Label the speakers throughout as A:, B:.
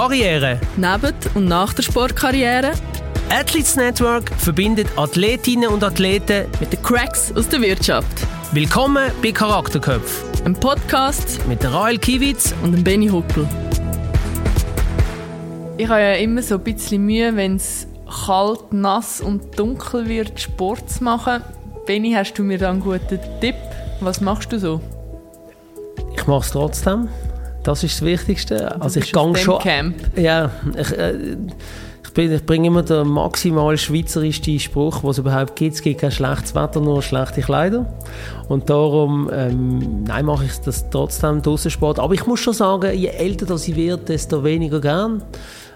A: Karriere.
B: Neben und nach der Sportkarriere.
A: Athletes Network verbindet Athletinnen und Athleten
B: mit den Cracks aus der Wirtschaft.
A: Willkommen bei Charakterköpf.
B: Ein Podcast
A: mit der Rael Kiewitz
B: und dem Benny Huckel. Ich habe ja immer so ein bisschen Mühe, wenn es kalt, nass und dunkel wird, Sport zu machen. Benny, hast du mir da einen guten Tipp? Was machst du so?
A: Ich mache es trotzdem. Das ist das Wichtigste.
B: Also ich gehe schon. Camp.
A: Ja, ich, äh, ich, bin, ich bringe immer den maximal schweizerischsten Spruch, was es überhaupt gibt. Es gibt kein schlechtes Wetter, nur schlechte Kleider. Und darum ähm, nein, mache ich das trotzdem draußen Sport. Aber ich muss schon sagen, je älter das ich werde, desto weniger gern.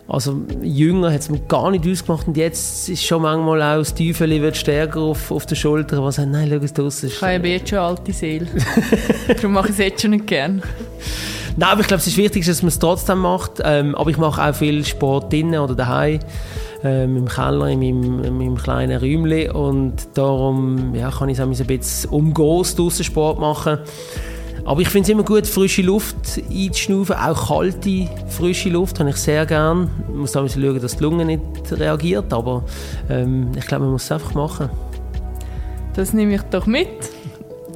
A: Also jünger hat es mir gar nicht ausgemacht und jetzt ist schon manchmal auch das Teufel wird stärker auf, auf der Schulter, was sagt, nein, schau es draussen.
B: Ich habe jetzt schon alte Seele. Darum mache ich es jetzt schon nicht gern.
A: Nein, aber ich glaube, es ist wichtig, dass man es trotzdem macht. Ähm, aber ich mache auch viel Sport drinnen oder daheim, ähm, im Keller, in meinem, in meinem kleinen Räumchen. Und darum ja, kann ich es ein bisschen umgehen, draußen Sport machen. Aber ich finde es immer gut, frische Luft einzuschnaufen, auch kalte, frische Luft habe ich sehr gern. Man muss da schauen, dass die Lunge nicht reagiert, aber ähm, ich glaube, man muss es einfach machen.
B: Das nehme ich doch mit.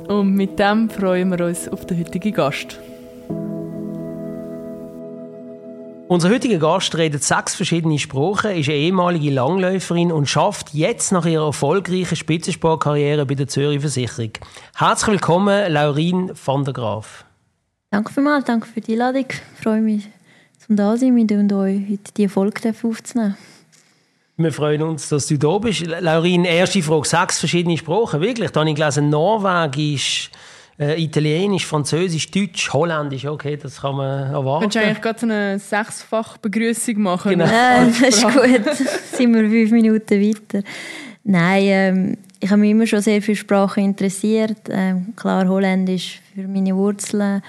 B: Und mit dem freuen wir uns auf den heutigen Gast.
A: Unser heutiger Gast redet sechs verschiedene Sprachen, ist eine ehemalige Langläuferin und schafft jetzt nach ihrer erfolgreichen Spitzensportkarriere bei der Zürich Versicherung. Herzlich willkommen, Laurin van der Graaf.
C: Danke vielmals, danke für die Einladung. Ich freue mich, zum da sein mit und euch heute die Folge aufzunehmen.
A: Wir freuen uns, dass du da bist. Laurin, erste Frage, sechs verschiedene Sprachen, wirklich? Da habe ich gelesen, Norwegisch, äh, Italienisch, Französisch, Deutsch, Holländisch, okay, das kann man erwarten.
B: Kannst du eigentlich gerade so eine sechsfach Begrüßung machen?
C: Genau. Nein, das ist gut. sind wir fünf Minuten weiter. Nein, ähm, ich habe mich immer schon sehr für Sprachen interessiert. Ähm, klar, Holländisch für meine Wurzeln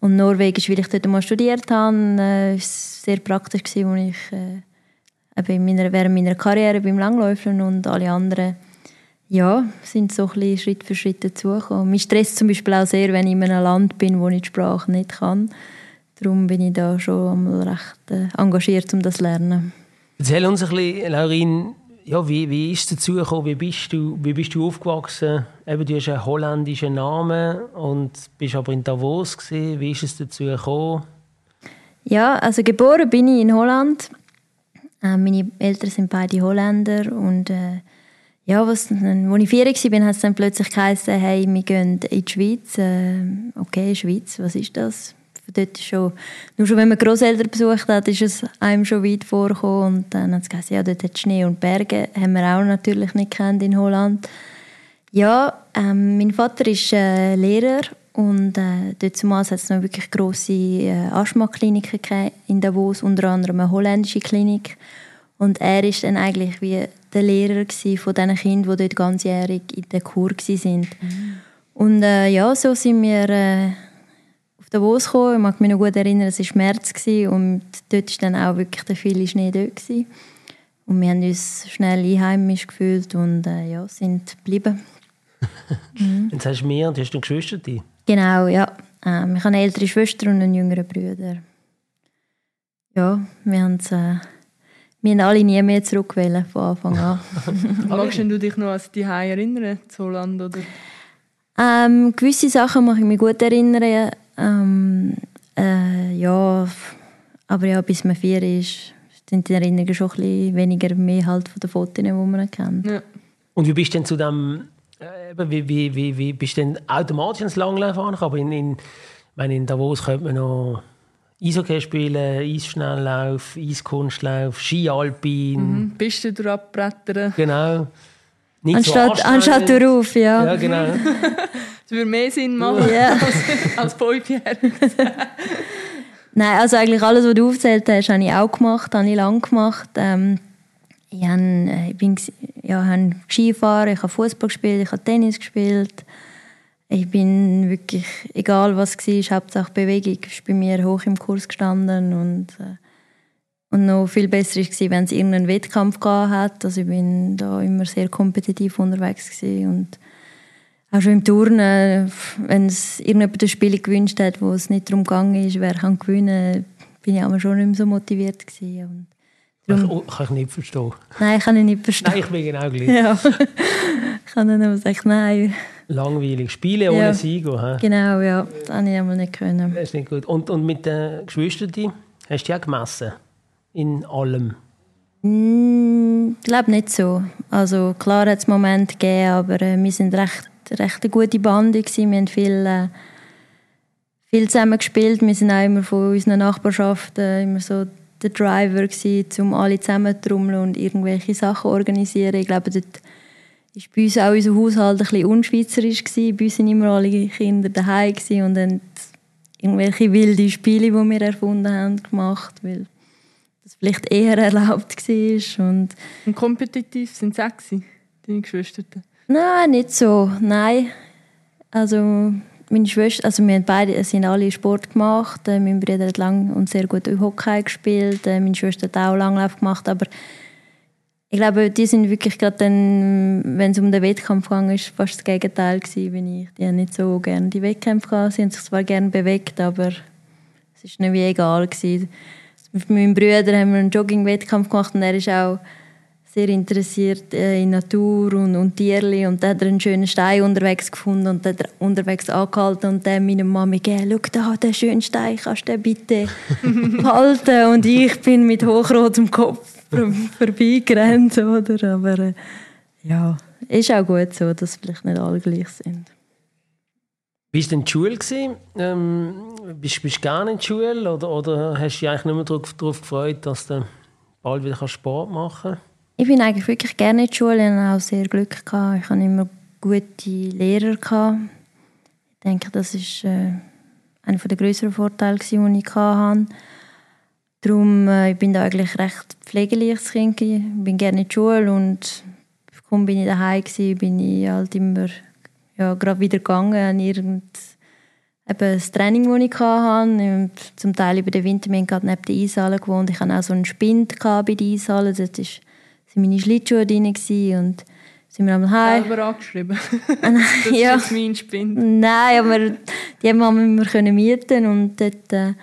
C: und Norwegisch, weil ich dort mal studiert habe. Äh, war sehr praktisch, als ich äh, meiner, während meiner Karriere beim Langläufen und alle anderen ja, sind so ein Schritt für Schritt dazugekommen. Mich stresst zum Beispiel auch sehr, wenn ich in einem Land bin, wo ich die Sprache nicht kann. Darum bin ich da schon recht äh, engagiert, um das zu lernen.
A: Erzähl uns ein bisschen, Laurin, ja, wie, wie ist es dazu gekommen? Wie bist du, wie bist du aufgewachsen? Eben, du hast einen holländischen Namen und bist aber in Davos gewesen. Wie ist es dazu gekommen?
C: Ja, also geboren bin ich in Holland. Äh, meine Eltern sind beide Holländer und äh, ja, was, als ich vier war, hat es dann plötzlich geheißen, hey, wir gehen in die Schweiz. Äh, okay, Schweiz, was ist das? Dort schon, nur schon wenn man Großeltern besucht hat, ist es einem schon weit vorgekommen. Und dann hat es gesagt, ja, dort hat Schnee und Berge. Haben wir auch natürlich nicht kennt in Holland. Ja, ähm, mein Vater ist äh, Lehrer und äh, dort zumal hat es noch wirklich grosse äh, Asthma-Kliniken in Davos, unter anderem eine holländische Klinik. Und er ist dann eigentlich wie der Lehrer von diesen Kindern, die dort ganzjährig in der Kur waren. Mhm. Und äh, ja, so sind wir äh, auf Davos gekommen. Ich mag mich noch gut erinnern, es war März und dort war dann auch wirklich der viele Schnee dort. Gewesen. Und wir haben uns schnell einheimisch gefühlt und äh, ja, sind geblieben.
A: mhm. Jetzt hast du mehr und hast du Geschwister?
C: Genau, ja. Ähm, ich habe eine ältere Schwester und einen jüngeren Bruder. Ja, wir haben es... Äh, wir haben alle nie mehr zurückwählen von Anfang an.
B: Magst du dich noch an die erinnern, zu Holland? Oder?
C: Ähm, gewisse Sachen mag ich mich gut erinnern. Ähm, äh, ja, aber ja, bis man vier ist, sind die Erinnerungen schon ein bisschen weniger mehr halt von den Fotos, die man kennt. Ja.
A: Und wie bist du denn zu dem, äh, wie, wie, wie, wie bist du denn automatisch ins Langlaufen angekommen? Aber in, in, meine, in Davos könnte man noch Eishockey spielen, Eisschnelllauf, Eiskunstlauf, Skialpin. Mhm,
B: Pisten durchbrettern.
A: Genau.
C: Nicht anstatt, so anstatt darauf, ja.
A: Ja, genau.
B: das würde mehr Sinn machen ja. als, als.
C: Nein, also eigentlich alles, was du aufgezählt hast, habe ich auch gemacht, habe ich lange gemacht. Ähm, ich, habe, äh, ich bin ja, habe Skifahren, ich habe Fußball gespielt, ich habe Tennis gespielt. Ich bin wirklich, egal was es war, Hauptsache Bewegung ist bei mir hoch im Kurs gestanden und, äh, und noch viel besser war, wenn es irgendeinen Wettkampf hat. Also ich bin da immer sehr kompetitiv unterwegs und auch schon im Turnen, wenn es irgendjemand ein Spiel gewünscht hat, wo es nicht darum gegangen ist, wer kann gewinnen, bin ich aber schon nicht mehr so motiviert gewesen.
A: Und darum, kann, kann ich nicht verstehen.
C: Nein, kann ich nicht verstehen.
A: Nein, ich bin genau gleich.
C: Ja. ich kann dann aber sagen, nein.
A: Langweilig. Spielen ohne
C: Ja.
A: Sieger. hä?
C: Genau, ja. Das habe ich einmal nicht können.
A: Das ist nicht gut. Und, und mit den Geschwistern, hast du die auch gemessen? In allem?
C: Ich glaube nicht so. Also klar hat es Momente gegeben, aber äh, wir sind recht, recht eine gute Bande gewesen. Wir haben viel, äh, viel zusammen gespielt. Wir sind auch immer von unseren Nachbarschaften immer so der Driver gewesen, um alle zusammen zu trommeln und irgendwelche Sachen organisieren. Ich glaube, dort ist bei uns auch unser Haushalt ein bisschen unschweizerisch gewesen. Bei uns sind immer alle Kinder daheim und dann irgendwelche wilde Spiele, die wir erfunden haben, gemacht, weil das vielleicht eher erlaubt war. Und
B: Und kompetitiv sind sie auch deine Geschwister.
C: Nein, nicht so. Nein. Also meine Schwester, also wir haben beide, sind alle Sport gemacht. Äh, Mein Bruder hat lang und sehr gut Hockey gespielt. Äh, Meine Schwester hat auch Langlauf gemacht. Aber ich glaube, die sind wirklich gerade dann, wenn es um den Wettkampf ging, ist fast das Gegenteil gewesen, wie ich. Die haben nicht so gerne die Wettkämpfe gehabt. Sie haben sich zwar gerne bewegt, aber es ist nicht wie egal gewesen. Mit meinem Bruder haben wir einen Jogging-Wettkampf gemacht und er ist auch sehr interessiert äh, in Natur und, und Tierli und da hat er einen schönen Stein unterwegs gefunden und hat er unterwegs angehalten und dann meiner Mami gegeben, schau da, den schönen Stein, kannst du den bitte halten? Und ich bin mit hochrotem Kopf vorbeigerannt, oder? Aber äh, ja, ist auch gut so, dass vielleicht nicht alle gleich sind.
A: Wie war denn die Schule? gewesen? Ähm, bist, du gerne in der Schule oder, oder hast du dich eigentlich nicht mehr darauf, gefreut, dass du bald wieder Sport machen kannst?
C: Ich bin eigentlich wirklich gerne in der Schule und habe auch sehr Glück gehabt. Ich hatte immer gute Lehrer. Gehabt. Ich denke, das ist äh, einer der größeren Vorteile, die ich hatte. Darum äh, ich bin da eigentlich recht pflegeleiches Kind. Ich bin gerne in die Schule und kaum bin ich daheim gewesen, bin ich halt immer ja, gerade wieder gegangen an irgend eben das Training, das ich hatte. Zum Teil über den Winter, wir haben gerade neben der Eishalle gewohnt. Ich hatte auch so einen Spind bei der Eishalle. Dort war sind meine Schlittschuhe drin und sind wir einmal heim.
B: Selber angeschrieben.
C: Ah, nein,
B: Das ist
C: ja.
B: jetzt mein Spind.
C: Nein, aber die haben wir immer können mieten und dort äh,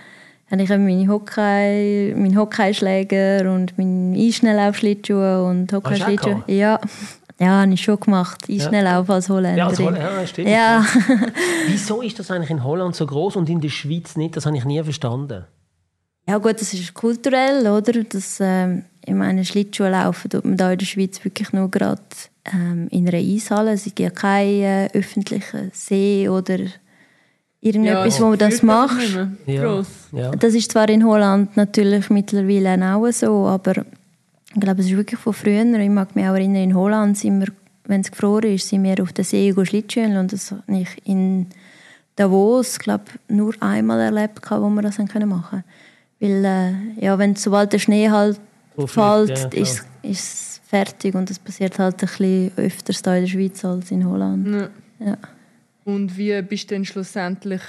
C: habe ich eben meine Hockey, meinen Hockeyschläger und meinen Einschnelllaufschlittschuhe und
A: auch
C: Hockeyschlittschuhe. Ja, ja, habe ich schon gemacht. Einschnelllauf als
A: Ja,
C: Holländerin.
A: also, ja, stimmt.
C: Ja.
A: Wieso ist das eigentlich in Holland so groß und in der Schweiz nicht? Das habe ich nie verstanden.
C: Ja gut, das ist kulturell, oder? Das, ähm, ich meine, Schlittschuhe laufen tut man da in der Schweiz wirklich nur gerade ähm, in einer Eishalle. Es gibt ja keinen äh, öffentlichen See oder irgendetwas, wo man das
B: mehr.
A: Ja. Ja.
C: Das ist zwar in Holland natürlich mittlerweile auch so, aber ich glaube, es ist wirklich von früher. Ich mag mich auch erinnern, in Holland sind wir, wenn es gefroren ist, sind wir auf den See Schlittschuhen und das habe ich in Davos, glaube nur einmal erlebt, wo wir das können machen Weil, äh, ja, wenn sobald der Schnee halt
A: Drauf
C: fällt,
A: ja,
C: ist es fertig und das passiert halt ein bisschen öfters da in der Schweiz als in Holland.
B: Ja. Und wie bist du dann schlussendlich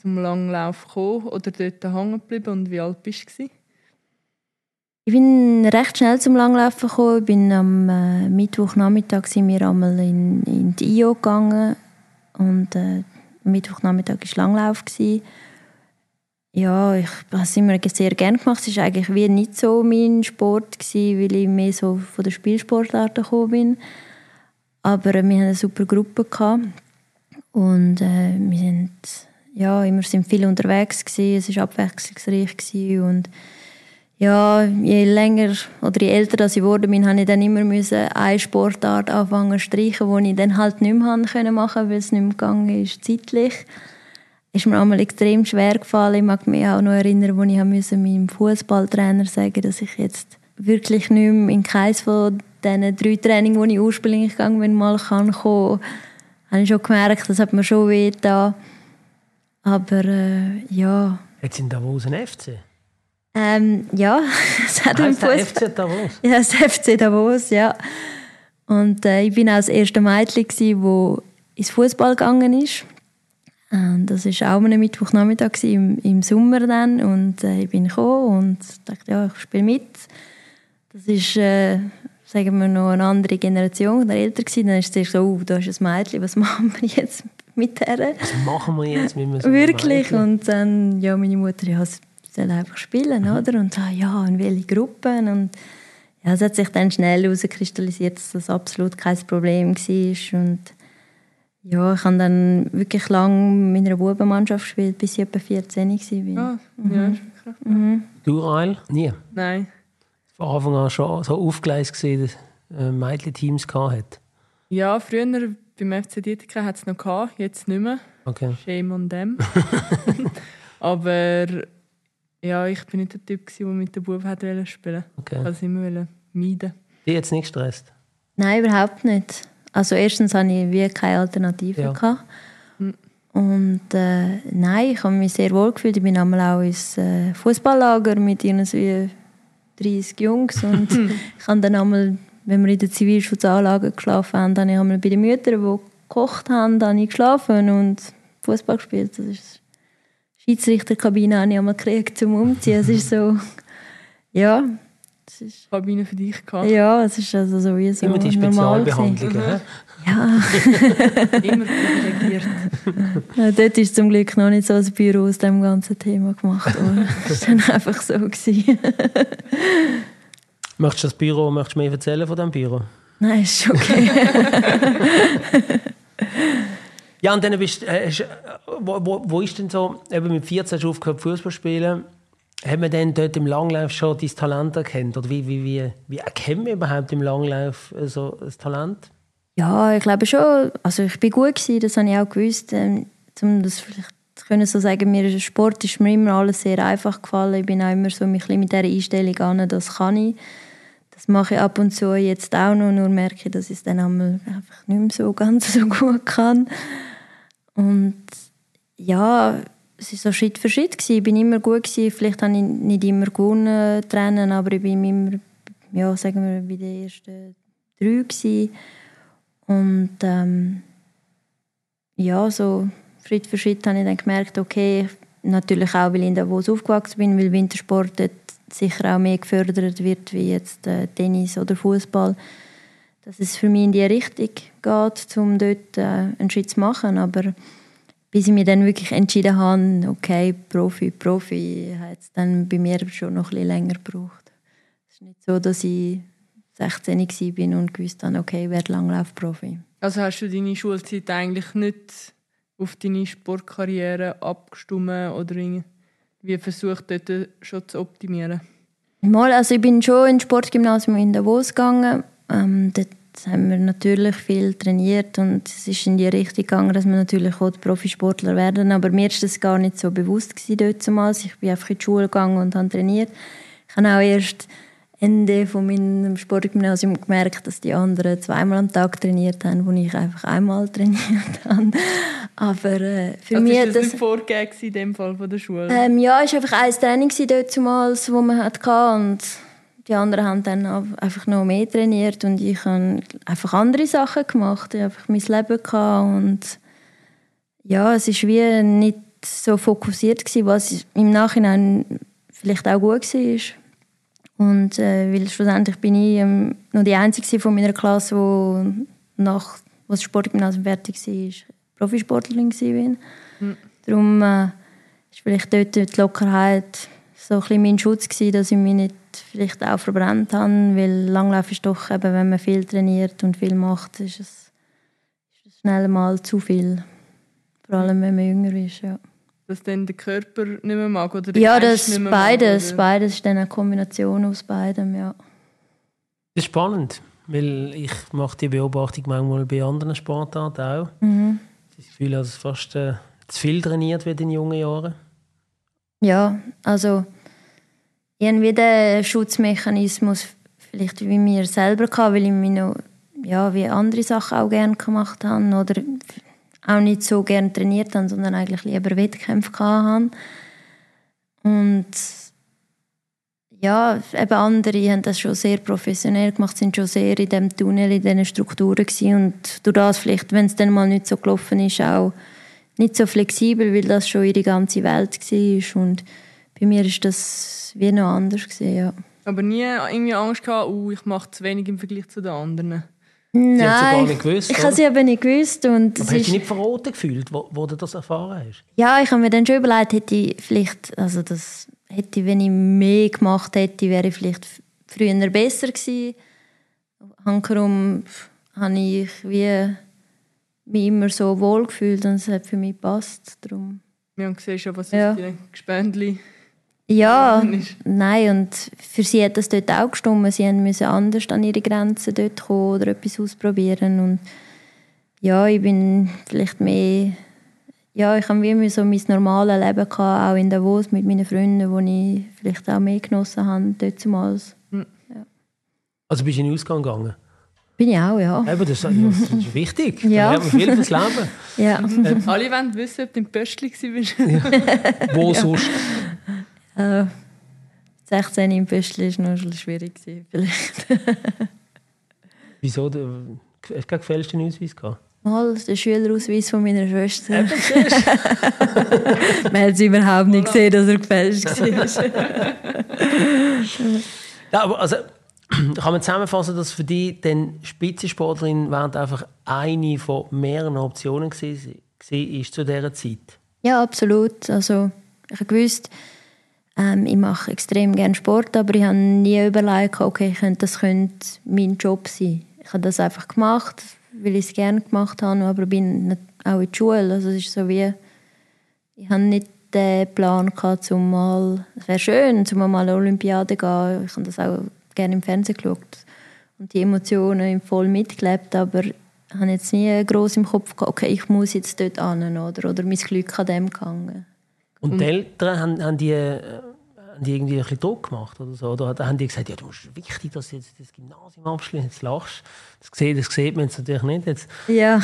B: zum Langlauf gekommen oder dort hängen geblieben und wie alt bist du?
C: Ich bin recht schnell zum Langlaufen gekommen. Ich bin am äh, Mittwochnachmittag sind wir einmal in, in die IO gegangen und äh, Mittwochnachmittag war Langlauf. Gewesen. Ja, ich habe es immer sehr gerne gemacht. Es war eigentlich wie nicht so mein Sport, gewesen, weil ich mehr so von der Spielsportart gekommen bin. Aber äh, wir hatten eine super Gruppe. Gehabt. Und äh, wir sind, ja, immer sind viel unterwegs. Gewesen. Es war abwechslungsreich. Gewesen. Und ja, je länger oder je älter das ich geworden bin, habe ich dann immer müssen eine Sportart anfangen zu streichen, die ich dann halt nicht mehr können machen, weil es nicht mehr gegangen ist, zeitlich. Ist mir einmal extrem schwer gefallen. Ich mag mich auch noch erinnern, als ich müssen meinem Fußballtrainer sagen dass ich jetzt wirklich nicht mehr in keines von diesen drei Trainings, die ich ursprünglich gegangen bin, mal kann kommen. Habe ich schon gemerkt, das hat mir schon weh getan. Aber äh, ja,
A: Jetzt in Davos ein FC.
C: ähm, ja, es hat im
A: Heißt der. FC Davos?
C: Ja, das FC Davos, ja. Und äh, ich bin auch das erste Mädchen, das ins Fußball gegangen ist. Und das war auch am Mittwochnachmittag gewesen, im, im Sommer dann. Und äh, ich bin gekommen und dachte, ja, ich spiele mit. Das ist, äh, sagen wir, noch eine andere Generation oder älter gewesen. Dann ist es so, oh, da ist ein Mädchen, was machen wir jetzt mit der?
A: Was machen wir jetzt mit so einem
C: Wirklich.
A: Mädchen?
C: Und dann, ja, meine Mutter, ja, soll einfach spielen, mhm. oder? Und so, ja, in welche Gruppen? Und ja, es hat sich dann schnell herauskristallisiert, dass das absolut kein Problem war. Und ja, ich habe dann wirklich lange mit einer Bubenmannschaft gespielt, bis ich etwa 14 war.
B: Ah, mhm. ja, ist wirklich
A: mhm. Du, Eil? Nie?
B: Nein.
A: Von Anfang an schon so aufgeleist gesehen, dass äh, Mädchen-Teams hat?
B: Ja, früher beim FC Dietika hat es noch gehabt, jetzt nicht mehr.
A: Okay.
B: Shame on them. Aber ja, ich bin nicht der Typ, der mit den Buben spielen wollte. Okay. Ich wollte es immer meiden.
A: Die jetzt nicht gestresst?
C: Nein, überhaupt nicht. Also erstens hatte ich wie keine Alternative. Ja. Gehabt. Hm. Und äh, nein, ich habe mich sehr wohl gefühlt. Ich bin einmal auch ins äh, Fußballlager mit ihnen wie 30 Jungs und ich habe dann einmal, wenn wir in der Zivilschutzanlage geschlafen haben, dann habe ich bei den Müttern, die gekocht haben, dann ich geschlafen und Fußball gespielt. Das ist Schiedsrichterkabine habe ich einmal gekriegt zum Umziehen. Es ist so, ja,
B: ist, Kabine für dich gehabt?
C: Ja, es ist also sowieso
A: Immer die Spezialbehandlungen.
C: Ja.
B: Immer privilegiert.
C: ja, dort ist zum Glück noch nicht so ein Büro aus dem ganzen Thema gemacht worden. das war dann einfach so. Gewesen.
A: möchtest du das Büro, möchtest du mehr erzählen von diesem Büro?
C: Nein, ist okay.
A: ja, und dann bist äh, wo, wo, wo ist denn so, eben mit 14 hast du aufgehört Fußball spielen, hat man denn dort im Langlauf schon dein Talent erkannt? Oder wie, wie, wie, wie erkennt man überhaupt im Langlauf äh, so das Talent?
C: Ja, ich glaube schon. Also ich bin gut gewesen, das habe ich auch gewusst. Ähm, um das vielleicht können so sagen, mir Sport ist mir immer alles sehr einfach gefallen. Ich bin auch immer so mit dieser Einstellung an, das kann ich. Das mache ich ab und zu jetzt auch noch, nur merke ich, dass ich es dann einmal einfach nicht mehr so ganz so gut kann. Und ja, es war so Schritt für Schritt. Gewesen. Ich bin immer gut. Gewesen. Vielleicht habe ich nicht immer gewonnen, trennen, aber ich bin immer, ja, sagen wir, bei den ersten drei. Gewesen. Und ähm, ja, so Schritt für Schritt habe ich dann gemerkt, okay, natürlich auch, weil ich in Davos aufgewachsen bin, weil Wintersport sicher auch mehr gefördert wird wie jetzt äh, Tennis oder Fußball, dass es für mich in die Richtung geht, um dort äh, einen Schritt zu machen. Aber bis ich mich dann wirklich entschieden habe, okay, Profi, Profi, hat es dann bei mir schon noch ein bisschen länger gebraucht. Es ist nicht so, dass ich 16 war und gewusst habe, okay, ich werde Langlaufprofi.
B: Also hast du deine Schulzeit eigentlich nicht auf deine Sportkarriere abgestimmt oder wie versucht, dort schon zu optimieren?
C: Mal, also ich bin schon ins Sportgymnasium in Davos gegangen. Ähm, dort haben wir natürlich viel trainiert und es ist in die Richtung gegangen, dass wir natürlich auch Profisportler werden. Aber mir war das gar nicht so bewusst gewesen dort damals. Ich bin einfach in die Schule gegangen und habe trainiert. Ich habe auch erst Ende von meinem Sportgymnasium gemerkt, dass die anderen zweimal am Tag trainiert haben, wo ich einfach einmal trainiert habe. Aber äh, für
B: also
C: mich
B: ist das, das nicht vorgegeben in dem Fall von der Schule?
C: Ähm, ja, es war einfach ein Training dort damals, das man hatte und die anderen haben dann einfach noch mehr trainiert und ich habe einfach andere Sachen gemacht. Ich habe einfach mein Leben gehabt und ja, es ist wie nicht so fokussiert gewesen, was im Nachhinein vielleicht auch gut war. Und äh, weil schlussendlich bin ich ähm, noch die Einzige von meiner Klasse, die nach was Sportgymnasium fertig war, Profisportlerin war. Mhm. Darum äh, ist vielleicht dort die Lockerheit so ein bisschen mein Schutz gewesen, dass ich mich nicht vielleicht auch verbrannt habe, weil Langlauf ist doch eben, wenn man viel trainiert und viel macht, ist es, ist es schnell mal zu viel. Vor allem, wenn man jünger ist, ja.
B: Dass dann der Körper nicht mehr mag oder der
C: Ja, das nicht mehr beides. Mag, beides ist dann eine Kombination aus beidem, ja.
A: Das ist spannend, weil ich mache die Beobachtung manchmal bei anderen Sportarten auch.
C: Mhm.
A: Das Gefühl, dass es fast äh, zu viel trainiert wird in jungen Jahren.
C: Ja, also irgendwie den Schutzmechanismus vielleicht wie mir selber hatte, weil ich mich noch, ja, wie andere Sachen auch gerne gemacht habe oder auch nicht so gerne trainiert habe, sondern eigentlich lieber Wettkämpfe hatte. Und ja, eben andere haben das schon sehr professionell gemacht, sind schon sehr in dem Tunnel, in diesen Strukturen gewesen. und durch das vielleicht, wenn es dann mal nicht so gelaufen ist, auch nicht so flexibel, weil das schon ihre ganze Welt war und bei mir ist das wie noch anders gesehen, ja.
B: Aber nie irgendwie Angst gehabt, oh, ich mache zu wenig im Vergleich zu den anderen?
C: Nein,
A: sie gar nicht gewusst,
C: ich habe sie aber nicht gewusst. Und
A: aber hast du dich nicht verraten gefühlt, wo, wo du das erfahren hast?
C: Ja, ich habe mir dann schon überlegt, hätte ich vielleicht, also das hätte, wenn ich mehr gemacht hätte, wäre ich vielleicht früher besser gewesen. Hankerum habe ich wie mich immer so wohl gefühlt und es hat für mich gepasst. Darum.
B: Wir haben gesehen, schon, was
C: Ja.
B: deinen Gespendli
C: Ja, nein, und für sie hat das dort auch gestimmt. Sie haben müssen anders an ihre Grenzen dort kommen oder etwas ausprobieren. Und ja, ich bin vielleicht mehr... Ja, ich habe wie immer so mein normales Leben gehabt, auch in Davos mit meinen Freunden, wo ich vielleicht auch mehr genossen habe dort zumals.
A: Also bist du in den Ausgang gegangen?
C: Bin ich auch, ja.
A: Eben, das, das ist wichtig.
C: Ja.
A: Da lernt man viel fürs Leben.
C: ja.
B: Alle wollen wissen, ob du im Pöstli warst.
A: Wo sonst?
C: Äh, 16 im Pöstli war noch schon schwierig. Vielleicht.
A: Wieso? Du hast du keinen gefälschten Ausweis gehabt?
C: Mal der Schülerausweis von meiner Schwester. Man hat es überhaupt nicht gesehen, dass er gefälscht war.
A: Ja, aber also, kann man zusammenfassen, dass für dich dann Spitzensportlerin während einfach eine von mehreren Optionen gewesen war zu dieser Zeit?
C: ja, absolut. Also, ich gewusst, ähm, ich mache extrem gerne Sport, aber ich habe nie überlegt, okay, das könnte mein Job sein. Ich habe das einfach gemacht, weil ich es gerne gemacht habe, aber bin nicht auch in die Schule. Also, es ist so wie, ich habe nicht den Plan gehabt, um mal, es wäre schön, um mal an eine Olympiade gehen. Ich habe das auch gerne im Fernsehen geschaut und die Emotionen voll mitgelebt, aber ich habe jetzt nie groß im Kopf gehabt, okay, ich muss jetzt dort hin oder, oder mein Glück an dem gehangen.
A: Und die Eltern, haben, haben, die, äh, haben die irgendwie ein bisschen Druck gemacht oder so? Oder haben die gesagt, ja, du musst wichtig, dass du jetzt das Gymnasium abschließt, jetzt lachst das sieht, das sieht man jetzt natürlich nicht. Jetzt,
C: Ja.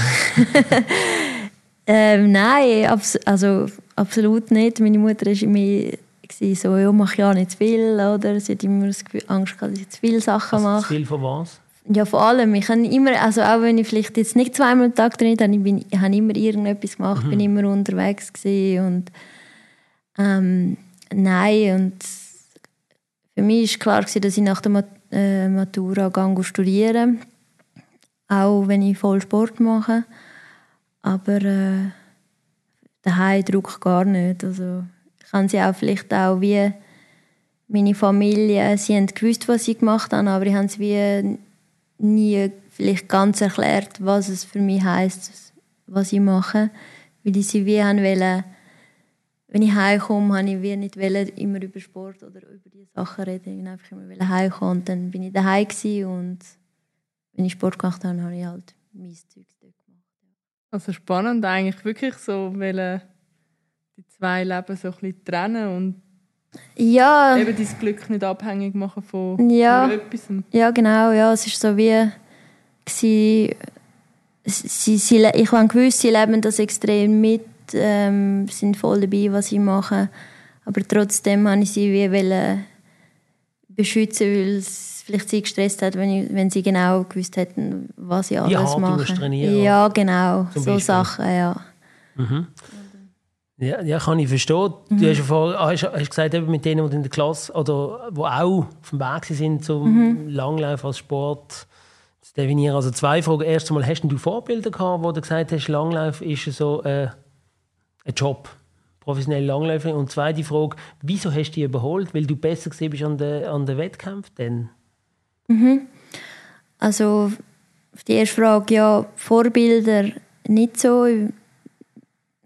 C: ähm, nein, abs also absolut nicht. Meine Mutter war immer so, ja, mach ja nicht zu viel, oder? Sie hat immer das Gefühl, Angst gehabt, dass ich zu viele Sachen
A: also,
C: mache.
A: zu viel von was?
C: Ja, vor allem. Ich habe immer, also auch wenn ich vielleicht jetzt nicht zweimal am Tag trainiert habe, ich, bin, ich habe immer irgendetwas gemacht, bin immer unterwegs gewesen und ähm, nein und für mich war klar dass ich nach der äh, Matura gehe studieren, auch wenn ich voll Sport mache, aber äh, daheim Druck gar nicht. Also ich kann sie auch vielleicht auch wie meine Familie, sie haben gewusst, was ich gemacht habe, aber ich habe es wie nie vielleicht ganz erklärt, was es für mich heißt, was ich mache, weil ich sie wie haben wollen, wenn ich heimkomme, habe ich wie nicht wollen, immer über Sport oder über diese Sachen reden. Ich einfach immer heimkommen und dann bin ich daheim und wenn ich Sport gemacht habe, habe ich halt mein Zeug dort gemacht.
B: Also spannend eigentlich, wirklich so wollen die zwei Leben so ein bisschen trennen und
C: Ja,
B: eben dein Glück nicht abhängig machen von
C: Ja.
B: etwas.
C: Ja, genau. Ja, es ist so wie sie, sie, sie, ich habe gewusst, sie leben das extrem mit, ähm, sind voll dabei, was sie machen. Aber trotzdem habe ich sie wie wollen beschützen, weil es vielleicht sie gestresst hat, wenn, ich, wenn sie genau gewusst hätten, was ich alles
A: du
C: mache.
A: trainieren.
C: Ja, genau.
A: Zum
C: so. Sachen, ja.
A: Ja, ja, kann ich verstehen.
C: Mhm.
A: Du hast, ja vor, hast, hast gesagt, eben mit denen, die in der Klasse oder die auch auf dem Weg sind zum
C: Mhm.
A: Langlauf als Sport zu definieren. Also zwei Fragen. Erst einmal, hast du Vorbilder gehabt, wo du gesagt hast, Langlauf ist so äh, ein Job, professionelle Langläuferin? Und zweite Frage, wieso hast du die überholt? Weil du besser gesehen bist an den, an den Wettkämpfen? Dann?
C: Also auf die erste Frage, ja, Vorbilder nicht so.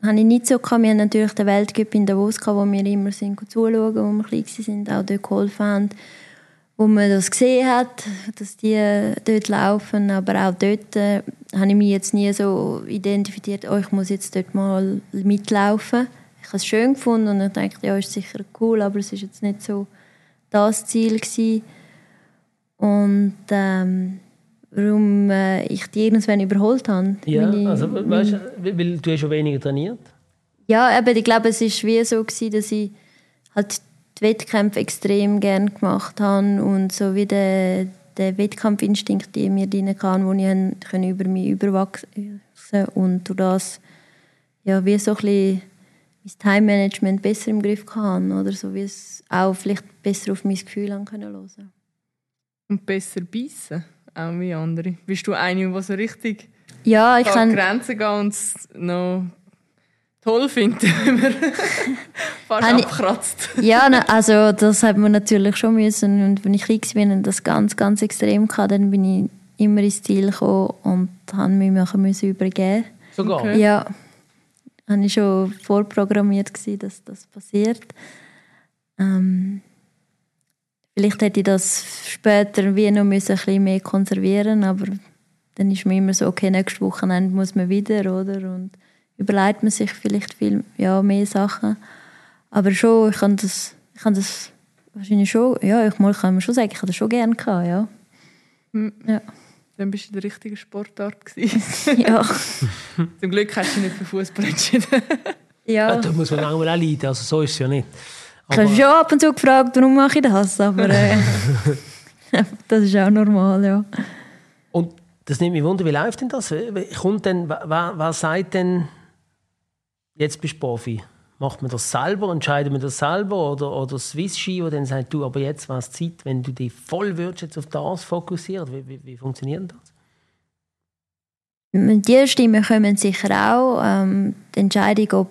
C: Habe ich nicht so gehabt. Wir haben natürlich den Weltcup in Davos gehabt, wo wir immer sind zuschauen, wo wir klein sind, auch dort geholfen haben, wo man das gesehen hat, dass die dort laufen. Aber auch dort äh, habe ich mich jetzt nie so identifiziert, oh, ich muss jetzt dort mal mitlaufen. Ich habe es schön gefunden und ich dachte, ja, ist sicher cool, aber es ist jetzt nicht so das Ziel gewesen. Und ähm, warum äh, ich die irgendwann überholt habe.
A: Ja,
C: Meine-
A: also, weißt, du, weil, du hast schon weniger trainiert.
C: ja, eben, ich glaube, es war wie so, gewesen, dass ich halt die Wettkämpfe extrem gerne gemacht habe und so wie der, der Wettkampfinstinkt, in mir drin kam, wo ich können über mich überwachsen und durch das ja, wie so ein bisschen mein Time-Management besser im Griff hatte oder so wie es auch vielleicht besser auf mein Gefühl haben können hören.
B: Und besser beißen, auch wie andere. Bist du eine, die so richtig
C: Ja, ich
B: an
C: kann
B: Grenzen geht und noch toll finden, wenn man fast
C: Habe ich-
B: abkratzt.
C: Ja, also das hat man natürlich schon müssen. Und wenn ich klein war und das ganz, ganz extrem hatte, dann bin ich immer ins Ziel gekommen und habe mich nachher müssen übergeben.
A: Sogar.
B: Okay.
C: Ja, habe ich schon vorprogrammiert gewesen, dass das passiert. Ähm, vielleicht hätte ich das später wie noch müssen, ein bisschen mehr konservieren, aber dann ist mir immer so, okay, nächstes Wochenende muss man wieder, oder? Und überlegt man sich vielleicht viel ja, mehr Sachen. Aber schon, ich kann das, ich kann das wahrscheinlich schon, ja, ich mal kann man schon sagen, ich habe das schon gerne gehabt, ja.
B: Hm.
C: Ja.
B: Dann bist du in der richtigen Sportart
C: ja.
B: Zum Glück hast du dich nicht für Fußball entschieden.
A: Ja,
C: ja.
A: da muss man manchmal auch leiden, also so ist es ja nicht.
C: Ich habe schon ab und zu gefragt, warum mache ich das, aber äh, das ist auch normal, ja.
A: Und das nimmt mich wunder, wie läuft denn das? Kommt denn, wer, wer sagt denn, jetzt bist du Profi? Macht man das selber, entscheidet man das selber oder, oder Swiss Ski, der dann sagt, du, aber jetzt war es Zeit, wenn du dich voll würdest jetzt auf das fokussieren. Wie, wie, wie funktioniert das?
C: Mit die Stimmen kommen sicher auch. Ähm, die Entscheidung, ob,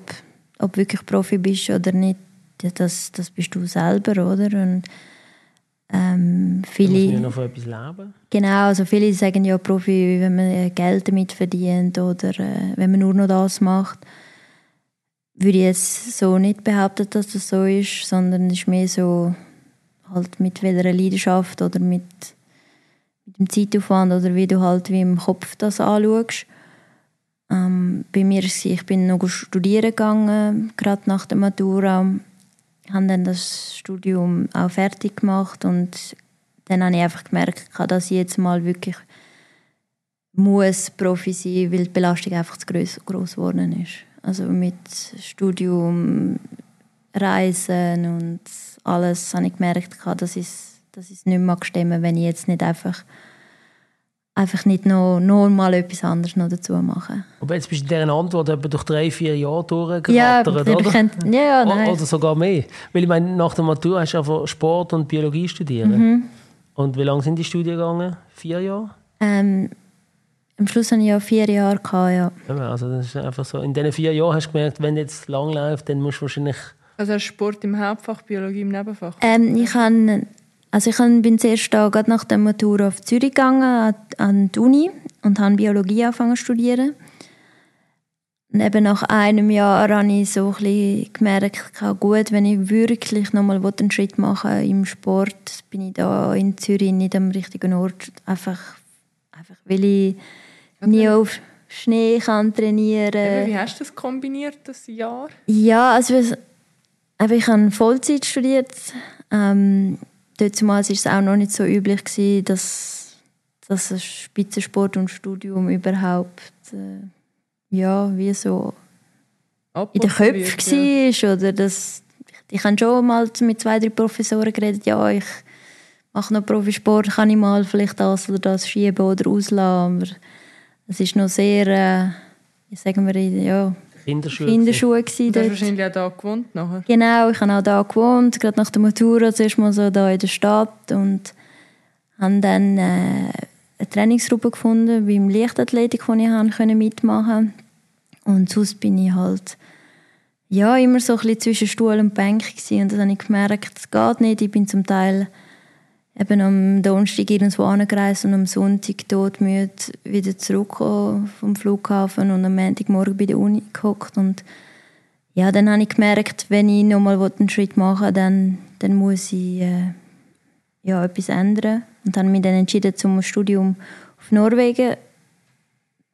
C: ob du wirklich Profi bist oder nicht, das, das bist du selber, oder? Und ähm,
A: Du
C: viele,
A: ja noch von etwas leben.
C: genau, also viele sagen ja Profi, wenn man äh, Geld damit verdient oder äh, wenn man nur noch das macht. Würde ich jetzt so nicht behaupten, dass das so ist, sondern es ist mehr so halt mit welcher Leidenschaft oder mit, mit dem Zeitaufwand oder wie du halt wie im Kopf das anschaust. Ähm, bei mir war ich bin noch studieren gegangen, gerade nach der Matura. habe dann das Studium auch fertig gemacht und dann habe ich einfach gemerkt, dass ich jetzt mal wirklich muss Profi sein, weil die Belastung einfach zu groß geworden ist. Also mit Studium, Reisen und alles habe ich gemerkt, dass ich dass es nicht mehr stimmen wenn ich jetzt nicht einfach einfach nicht noch, noch mal etwas anderes noch dazu mache.
A: Aber jetzt bist du in dieser Antwort etwa durch drei, vier Jahre
C: Ja,
A: durchgerattert,
C: ich
A: oder?
C: könnte- ja, ja, nein.
A: Oder sogar mehr. Weil ich meine, nach der Matur hast du einfach Sport und Biologie studiert.
C: Mhm.
A: Und wie lange sind die Studien gegangen? Vier Jahre?
C: Ähm, am Schluss hatte ich ja vier Jahre. Gehabt, ja.
A: Ja, Also das ist einfach so. In diesen vier Jahren hast du gemerkt, wenn jetzt lang läuft, dann musst du wahrscheinlich...
B: Also hast du Sport im Hauptfach, Biologie im Nebenfach?
C: Ähm, ich, han, also ich han, bin zuerst da, gerade nach der Matura auf Zürich gegangen, an, die Uni und habe Biologie angefangen zu studieren. Und eben nach einem Jahr habe ich so ein bisschen gemerkt, gut, wenn ich wirklich nochmal einen Schritt machen will im Sport, bin ich da in Zürich nicht am richtigen Ort. Einfach, einfach weil ich nie auf Schnee kann trainieren
B: Eben, Wie hast du das kombiniert, das Jahr?
C: ja, also ich habe Vollzeit studiert. Ähm, damals war es auch noch nicht so üblich, gewesen, dass, dass ein Spitzensport und Studium überhaupt äh, ja, wie so in den Köpfen war. Oder das, ich habe schon mal mit zwei, drei Professoren geredet, ja, ich mache noch Profisport, kann ich mal vielleicht das oder das schieben oder auslassen. Aber es ist noch sehr, äh, sagen wir, ja,
A: Kinderschuhe.
C: Kinderschuhe gewesen
B: Du hast wahrscheinlich auch da gewohnt nachher.
C: Genau, ich habe auch da gewohnt, gerade nach der Matura zuerst mal so da in der Stadt und habe dann äh, eine Trainingsgruppe gefunden beim Leichtathletik, wo ich haben können mitmachen und sonst bin ich halt ja immer so ein bisschen zwischen Stuhl und Bank gewesen. und dann habe ich gemerkt, es geht nicht. Ich bin zum Teil eben am Donnerstag irgendwo angereist und am Sonntag todmüde wieder zurückgekommen vom Flughafen und am Montagmorgen bei der Uni gehockt und ja, dann habe ich gemerkt, wenn ich nochmal einen Schritt machen will, dann, dann muss ich äh, ja, etwas ändern. Und habe mich dann entschieden, zum Studium auf Norwegen,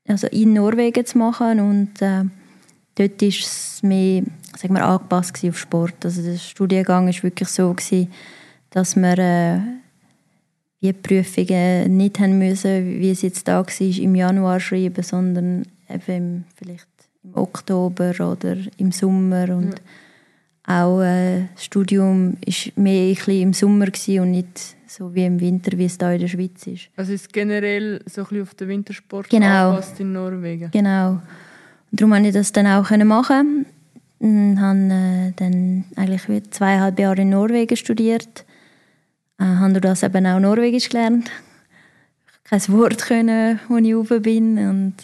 C: also in Norwegen zu machen. Und äh, dort war es mehr sagen wir, angepasst auf Sport. Also der Studiengang war wirklich so, gewesen, dass wir äh, die Prüfungen nicht haben müssen, wie es jetzt da war, im Januar schreiben, sondern eben vielleicht im Oktober oder im Sommer und auch äh, das Studium war mehr ein bisschen im Sommer und nicht so wie im Winter, wie es da in der Schweiz ist.
B: Also ist generell so ein bisschen auf den Wintersport
C: Genau.
B: angepasst in Norwegen?
C: Genau. Und darum konnte ich das dann auch machen. Und habe äh, dann eigentlich wie zweieinhalb Jahre in Norwegen studiert. Äh, habe durch das eben auch Norwegisch gelernt. Kein Wort können, als ich rauf bin. Und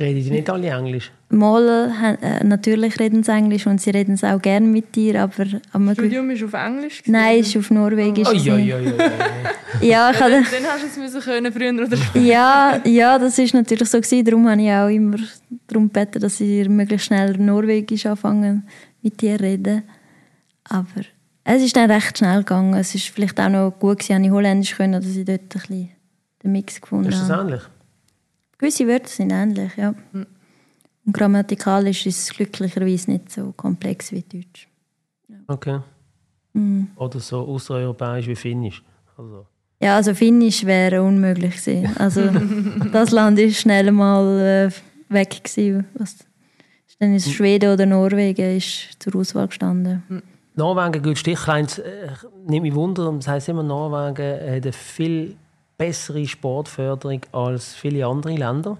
A: Reden die nicht alle Englisch?
C: Mal, äh, natürlich reden sie Englisch und sie reden es auch gerne mit dir, aber... aber
B: Studium ist auf Englisch?
C: Gewesen? Nein, es ist auf Norwegisch.
A: Oh, ja, ja, ja, ja.
C: ja, ich
B: ja, dann, dann hast du es müssen können, früher oder später.
C: ja, ja, das ist natürlich so gewesen. Darum habe ich auch immer darum gebeten, dass sie möglichst schnell Norwegisch anfangen mit dir reden. Aber es ist dann recht schnell gegangen. Es ist vielleicht auch noch gut gewesen, dass ich Holländisch können, dass ich dort ein bisschen den Mix gefunden habe.
A: Ist das ähnlich?
C: Gewisse Wörter sind ähnlich, ja. Hm. Und grammatikalisch ist es glücklicherweise nicht so komplex wie Deutsch.
A: Ja. Okay. Mhm. Oder so außereuropäisch wie Finnisch. Also.
C: Ja, also Finnisch wäre unmöglich gewesen. Also das Land ist schnell mal äh, weg gewesen. Was, dann ist Schweden oder Norwegen ist zur Auswahl gestanden. Hm.
A: Norwegen gilt Stichleins, äh, nimmt mich Wunder, das heisst immer, Norwegen hat eine viel bessere Sportförderung als viele andere Länder.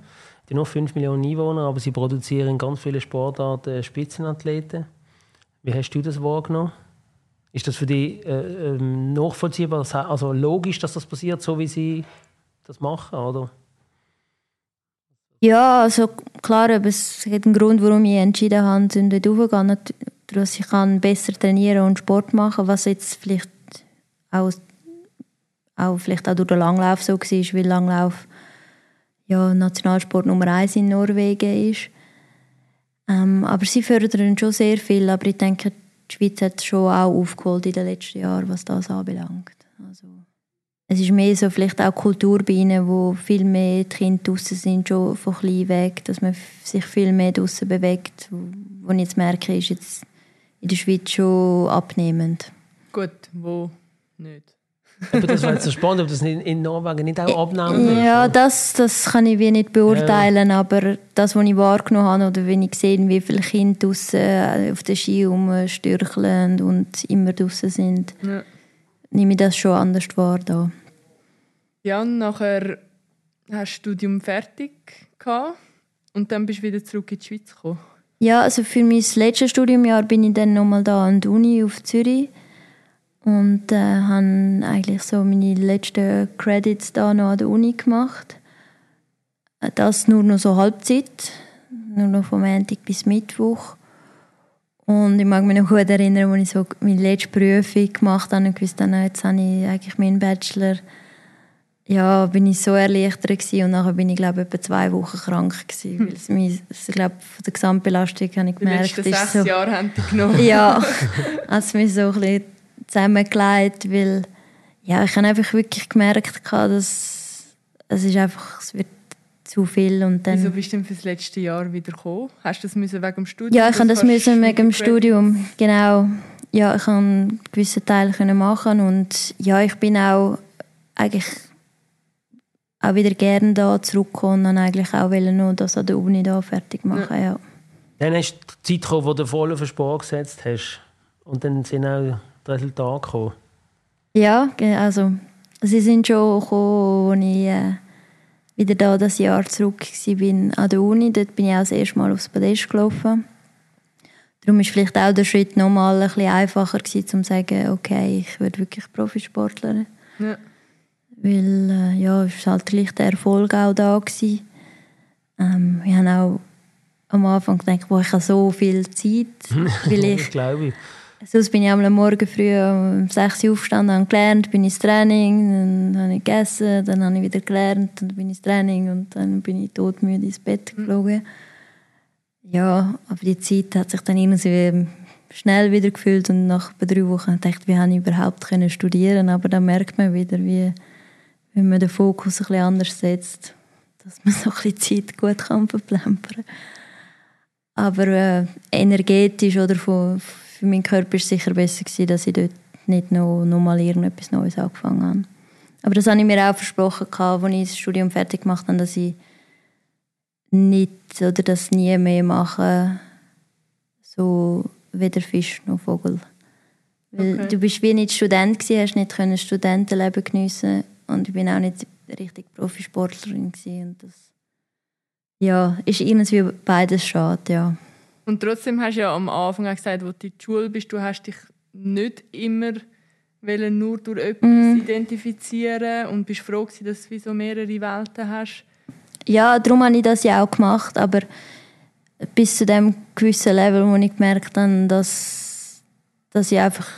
A: Die nur 5 Millionen Einwohner, aber sie produzieren ganz viele Sportarten Spitzenathleten. Wie hast du das wahrgenommen? Ist das für dich äh, äh, nachvollziehbar, also logisch, dass das passiert, so wie sie das machen, oder?
C: Ja, also klar, aber es gibt einen Grund, warum ich entschieden habe, dort hochzugehen, dass ich kann besser trainieren und Sport machen was jetzt vielleicht auch, auch, vielleicht auch durch den Langlauf so war, weil Langlauf ja, Nationalsport Nummer eins in Norwegen ist. Ähm, aber sie fördern schon sehr viel, aber ich denke, die Schweiz hat schon auch aufgeholt in den letzten Jahren, was das anbelangt. Also, es ist mehr so vielleicht auch Kultur bei ihnen, wo viel mehr die Kinder draußen sind, schon von klein weg, dass man sich viel mehr draußen bewegt. Wo ich jetzt merke, ist jetzt in der Schweiz schon abnehmend.
B: Gut, wo nicht?
A: Aber das war jetzt so spannend, ob das in, in Norwegen nicht auch abnehmen
C: Ja, das, das kann ich wie nicht beurteilen, ja. aber das, was ich wahrgenommen habe, oder wenn ich sehe, wie viele Kinder draussen äh, auf den Ski rumstürcheln und immer draußen sind, ja. nehme ich das schon anders wahr. Da.
B: Ja, und nachher hast du das Studium fertig gehabt und dann bist du wieder zurück in die Schweiz gekommen.
C: Ja, also für mein letztes Studiumjahr bin ich dann nochmal da an der Uni auf Zürich und äh, habe eigentlich so meine letzten Credits da noch an der Uni gemacht. Das nur noch so Halbzeit, nur noch vom Montag bis Mittwoch. Und ich mag mich noch gut erinnern, als ich so meine letzte Prüfung gemacht habe und gewusst habe, jetzt habe ich eigentlich meinen Bachelor. Ja, bin ich so erleichtert gewesen. und nachher bin ich glaube etwa zwei Wochen krank gewesen, weil es mich, ich glaube von der Gesamtbelastung habe ich gemerkt,
B: Die letzten sechs so, Jahre haben die genommen.
C: ja, es mich so ein bisschen zusammengelegt, weil ja, ich habe einfach wirklich gemerkt, dass es ist einfach, es wird zu viel und dann...
B: Wieso bist du denn für das letzte Jahr wieder gekommen? Hast du das müssen wegen dem Studium?
C: Ja, ich habe das müssen wegen dem Studium, genau. Ja, ich konnte einen gewissen Teil machen und ja, ich bin auch eigentlich auch wieder gerne da zurückgekommen und eigentlich auch noch das an der Uni da fertig machen, ja. ja.
A: Dann hast du die Zeit gekommen, wo du voll auf den Sport gesetzt hast und dann sind auch Resultate gekommen?
C: Ja, also sie sind schon gekommen, als ich äh, wieder da das Jahr zurück war an der Uni. Dort bin ich auch das erste Mal aufs Podest gelaufen. Darum war vielleicht auch der Schritt nochmal ein bisschen einfacher gewesen, um zu sagen, okay, ich werde wirklich Profisportlerin. Ja. Weil, äh, ja, es war halt gleich der Erfolg auch da. Gewesen. Ähm, wir haben auch am Anfang gedacht, boah, ich habe so viel Zeit.
A: weil ich, glaube ich.
C: Sonst bin ich am Morgen früh um 6 Uhr aufgestanden, habe gelernt, bin ins Training, dann habe ich gegessen, dann habe ich wieder gelernt, dann bin ich ins Training und dann bin ich todmüde ins Bett mhm. geflogen. Ja, aber die Zeit hat sich dann irgendwie schnell wieder gefühlt und nach drei Wochen dachte ich, wie habe ich überhaupt können studieren aber dann merkt man wieder, wie, wenn man den Fokus ein bisschen anders setzt, dass man so ein bisschen Zeit gut kann verplempern. Aber äh, energetisch oder von für meinen Körper war es sicher besser, gewesen, dass ich dort nicht noch, noch mal irgendetwas Neues angefangen habe. Aber das habe ich mir auch versprochen, als ich das Studium fertig gemacht habe, dass ich nicht oder das nie mehr mache, so weder Fisch noch Vogel. Weil okay. du bist wie nicht Student gewesen, hast nicht können Studentenleben geniessen und ich bin auch nicht richtig Profisportlerin gewesen. und das ja ist irgendwie beides schade, ja.
B: Und trotzdem hast du ja am Anfang auch gesagt, wo du in der Schule bist, du hast dich nicht immer nur durch etwas mm. identifizieren und bist froh gewesen, dass du so mehrere Welten hast.
C: Ja, darum habe ich das ja auch gemacht, aber bis zu dem gewissen Level, wo ich gemerkt habe, dass, dass ich einfach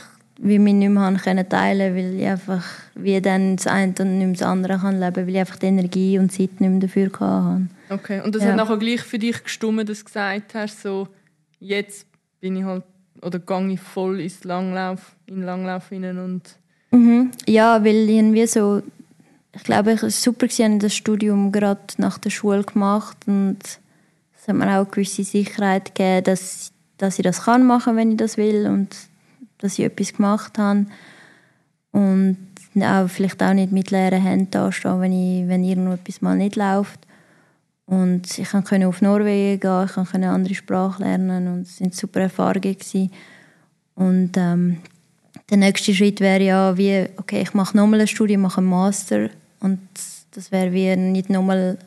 C: wie mich nicht mehr können teilen weil ich einfach wie dann das eine und nicht das andere kann leben, weil ich einfach die Energie und Zeit nicht mehr dafür hatte.
B: Okay, und das
C: Ja.
B: hat nachher gleich für dich gestimmt, dass du gesagt hast, so, jetzt bin ich halt, oder gehe ich voll ins Langlauf, in den Langlauf hinein und
C: Mhm. Ja, weil irgendwie so, ich glaube, es war super, ich habe das Studium gerade nach der Schule gemacht und es hat mir auch eine gewisse Sicherheit gegeben, dass, dass ich das kann machen, wenn ich das will und dass ich etwas gemacht habe und auch vielleicht auch nicht mit leeren Händen dastehen, wenn, ich, wenn irgendwo etwas mal nicht läuft. Und ich konnte auf Norwegen gehen, ich konnte andere Sprache lernen und es waren super Erfahrungen. Gewesen. Und ähm, der nächste Schritt wäre ja wie, okay, ich mache nochmal ein Studium, mache einen Master und das wäre wie nicht nochmal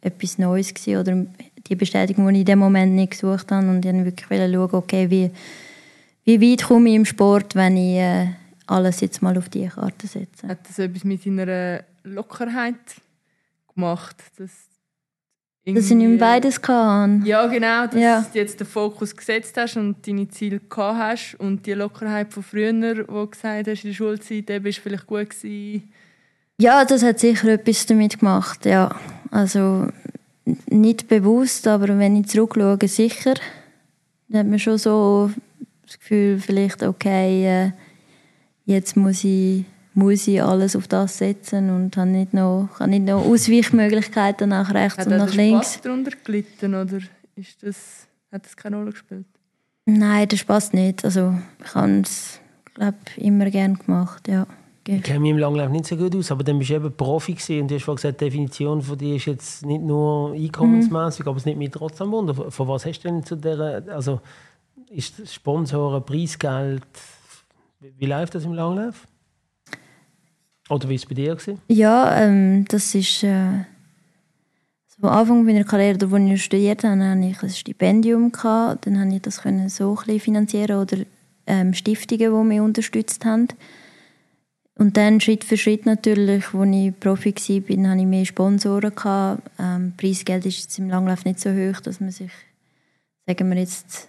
C: etwas Neues gewesen oder die Bestätigung, die ich in dem Moment nicht gesucht habe und ich wollte wirklich schauen, okay, wie, wie weit komme ich im Sport, wenn ich äh, alles jetzt mal auf die Karte setze.
B: hat das etwas mit deiner Lockerheit gemacht? Dass,
C: Dass ich nicht mehr beides hatte.
B: Ja, genau, dass
C: Ja.
B: du jetzt den Fokus gesetzt hast und deine Ziele gehabt hast und die Lockerheit von früher, wo du gesagt hast, in der Schulzeit, eben ist vielleicht gut gewesen.
C: Ja, das hat sicher etwas damit gemacht, ja. Also nicht bewusst, aber wenn ich zurückschaue, sicher. Dann hat man schon so das Gefühl, vielleicht, okay, äh, jetzt muss ich, muss ich alles auf das setzen und habe nicht noch, habe nicht noch Ausweichmöglichkeiten nach rechts
B: Hat
C: und nach
B: der
C: links.
B: Spaß darunter gelitten oder ist das, hat das keine Rolle gespielt?
C: Nein, das passt nicht. Also ich habe es, glaube immer gern gemacht, ja.
A: Ich kenne mich im Langlauf nicht so gut aus, aber dann bist du eben Profi gewesen und du hast vorhin gesagt, die Definition von dir ist jetzt nicht nur einkommensmäßig, aber es nimmt mich trotzdem wunder. Von von was hast du denn zu der, also ist Sponsoren, Preisgeld, wie, läuft das im Langlauf? Oder wie war es bei dir? Gewesen?
C: Ja, ähm, das ist äh, so am Anfang meiner Karriere, da, wo ich studiert habe, hatte ich ein Stipendium. Gehabt. Dann konnte ich das so ein bisschen finanzieren oder ähm, Stiftungen, die mich unterstützt haben. Und dann Schritt für Schritt natürlich, als ich Profi war, hatte ich mehr Sponsoren. Ähm, Preisgeld ist jetzt im Langlauf nicht so hoch, dass man sich, sagen wir jetzt,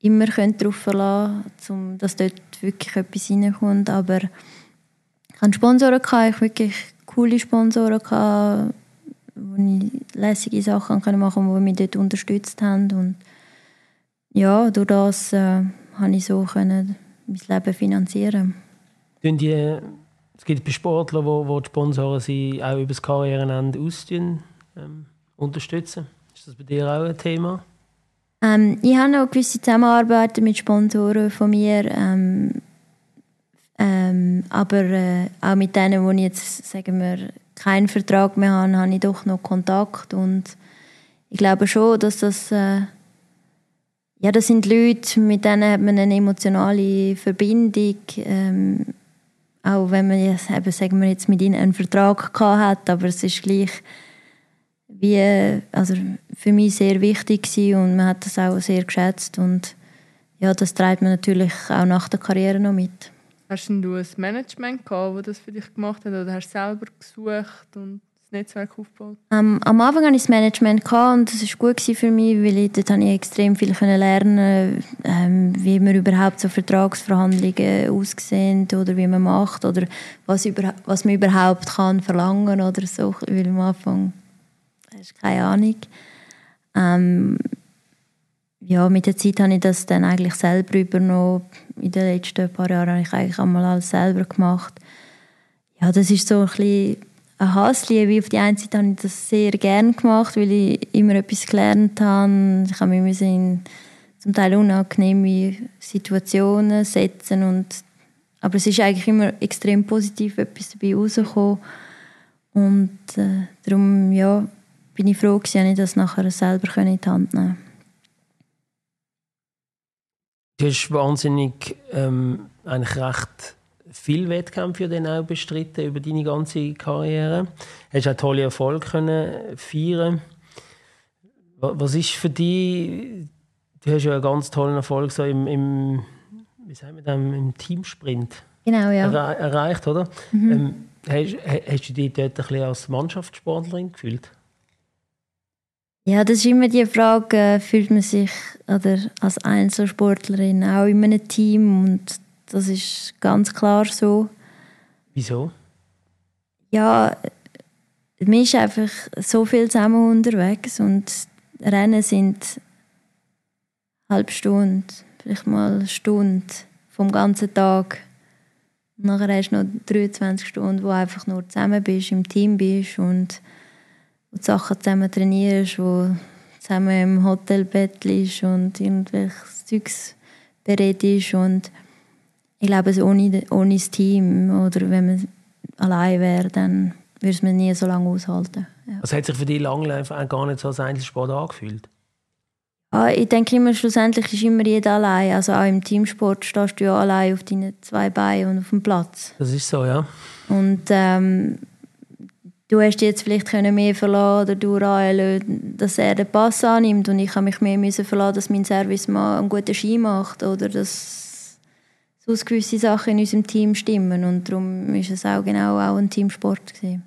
C: immer darauf verlassen um, dass dort wirklich etwas reinkommt. Aber ich hatte Sponsoren, ich hatte wirklich coole Sponsoren, gehabt, wo ich lässige Sachen machen konnte, die mich dort unterstützt haben. Und ja, durch das äh, konnte ich so mein Leben finanzieren.
A: Die, es gibt bei Sportlern, wo, wo die Sponsoren sie auch über das Karrierenende austun, ähm, unterstützen. Ist das bei dir auch ein Thema?
C: Ähm, ich habe noch gewisse Zusammenarbeiten mit Sponsoren von mir, ähm, ähm, aber äh, auch mit denen, wo ich jetzt, sagen wir, keinen Vertrag mehr habe, habe ich doch noch Kontakt und ich glaube schon, dass das äh, ja, das sind Leute, mit denen hat man eine emotionale Verbindung, ähm, auch wenn man jetzt, eben, sagen wir jetzt mit ihnen einen Vertrag gehabt hat, aber es ist gleich wie, also für mich sehr wichtig gewesen und man hat das auch sehr geschätzt und ja, das treibt man natürlich auch nach der Karriere noch mit.
B: Hast du ein Management gehabt, das das für dich gemacht hat oder hast du selber gesucht und das Netzwerk aufgebaut?
C: Ähm, am Anfang hatte ich das Management gehabt und das war gut für mich, weil ich, dort ich extrem viel lernen ähm, wie man überhaupt so Vertragsverhandlungen aussehen oder wie man macht oder was, über, was man überhaupt kann verlangen oder so, weil am Anfang hast keine Ahnung. Ähm, ja, mit der Zeit habe ich das dann eigentlich selber übernommen. In den letzten paar Jahren habe ich eigentlich einmal alles selber gemacht. Ja, das ist so ein bisschen eine Hassliebe. Auf die einen Seite habe ich das sehr gerne gemacht, weil ich immer etwas gelernt habe. Ich habe mich in zum Teil unangenehme Situationen setzen und aber es ist eigentlich immer extrem positiv etwas dabei rausgekommen. Und äh, darum ja, bin ich froh, dass ich das nachher selber in die Hand nehmen konnte.
A: Du hast wahnsinnig ähm, eigentlich recht viel Wettkämpfe dann auch bestritten über deine ganze Karriere. Du hast auch tolle Erfolge können feiern. Wa- Was ist für dich? Du hast ja einen ganz tollen Erfolg so im, im wie sagen wir dem, im Teamsprint
C: Genau, ja.
A: erre erreicht, oder? Ähm, hast, ha- hast du dich dort ein bisschen als Mannschaftssportlerin gefühlt?
C: Ja, das ist immer die Frage, äh, fühlt man sich oder als Einzelsportlerin auch in einem Team und das ist ganz klar so.
A: Wieso?
C: Ja, man ist einfach so viel zusammen unterwegs und Rennen sind eine halbe Stunde, vielleicht mal eine Stunde vom ganzen Tag. Und nachher hast du noch 23 Stunden, wo du einfach nur zusammen bist, im Team bist und wo du Sachen zusammen trainierst, wo zusammen im Hotelbett liegst und irgendwelches Zeugs beredest und ich glaube, also ohne, ohne das Team oder wenn man allein wäre, dann würde es mir nie so lange aushalten. Ja.
A: Also hat sich für dich Langlauf auch gar nicht so als Einzelsport angefühlt?
C: Ah, ich denke immer, schlussendlich ist immer jeder allein. Also auch im Teamsport stehst du ja allein auf deinen zwei Beinen und auf dem Platz.
A: Das ist so, ja.
C: Und ähm, du hast jetzt vielleicht können mehr verlassen oder du Rael, dass er den Pass annimmt und ich habe mich mehr müssen verlassen, dass mein Service mal einen guten Ski macht oder dass sonst gewisse Sachen in unserem Team stimmen und darum ist es auch genau auch ein Teamsport gewesen.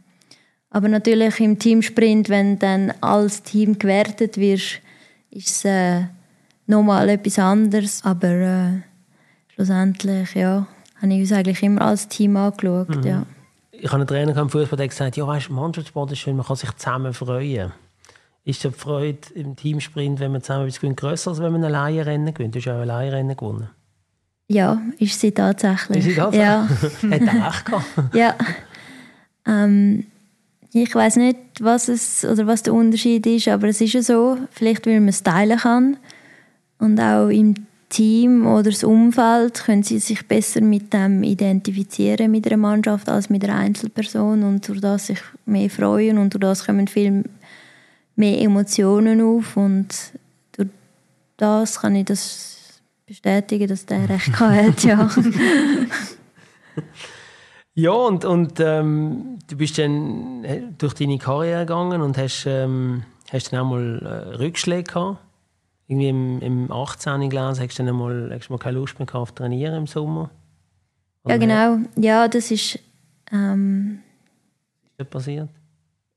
C: Aber natürlich im Teamsprint, wenn dann als Team gewertet wirst, ist es äh, nochmal etwas anderes. Aber äh, schlussendlich, ja, habe ich uns eigentlich immer als Team angeschaut, mhm. ja.
A: Ich habe einen Trainer im Fußball, der gesagt ja, weißt, Mannschaftssport ist schön, man kann sich zusammen freuen. Ist die Freude im Teamsprint, wenn man zusammen etwas gewinnt, grösser, als wenn man alleine Rennen gewinnt? Du hast ja auch alleine Rennen gewonnen.
C: Ja, ist sie tatsächlich.
A: Ist sie tatsächlich?
C: Ja.
A: Hat er recht gehabt?
C: ja. Ähm, ich weiß nicht, was es oder was der Unterschied ist, aber es ist ja so, vielleicht weil man es teilen kann und auch im Team oder das Umfeld können sie sich besser mit dem identifizieren mit einer Mannschaft als mit einer Einzelperson und durch das sich mehr freuen und durch das kommen viel mehr Emotionen auf und durch das kann ich das bestätigen, dass der recht hat, ja.
A: Ja, und, und ähm, du bist dann äh, durch deine Karriere gegangen und hast, ähm, hast dann auch mal äh, Rückschläge gehabt. Irgendwie im, im 18. Glas hast du dann mal, hast du mal keine Lust mehr auf Trainieren im Sommer.
C: Oder ja, genau. Ja, das ist... Ähm,
A: Was ist da passiert?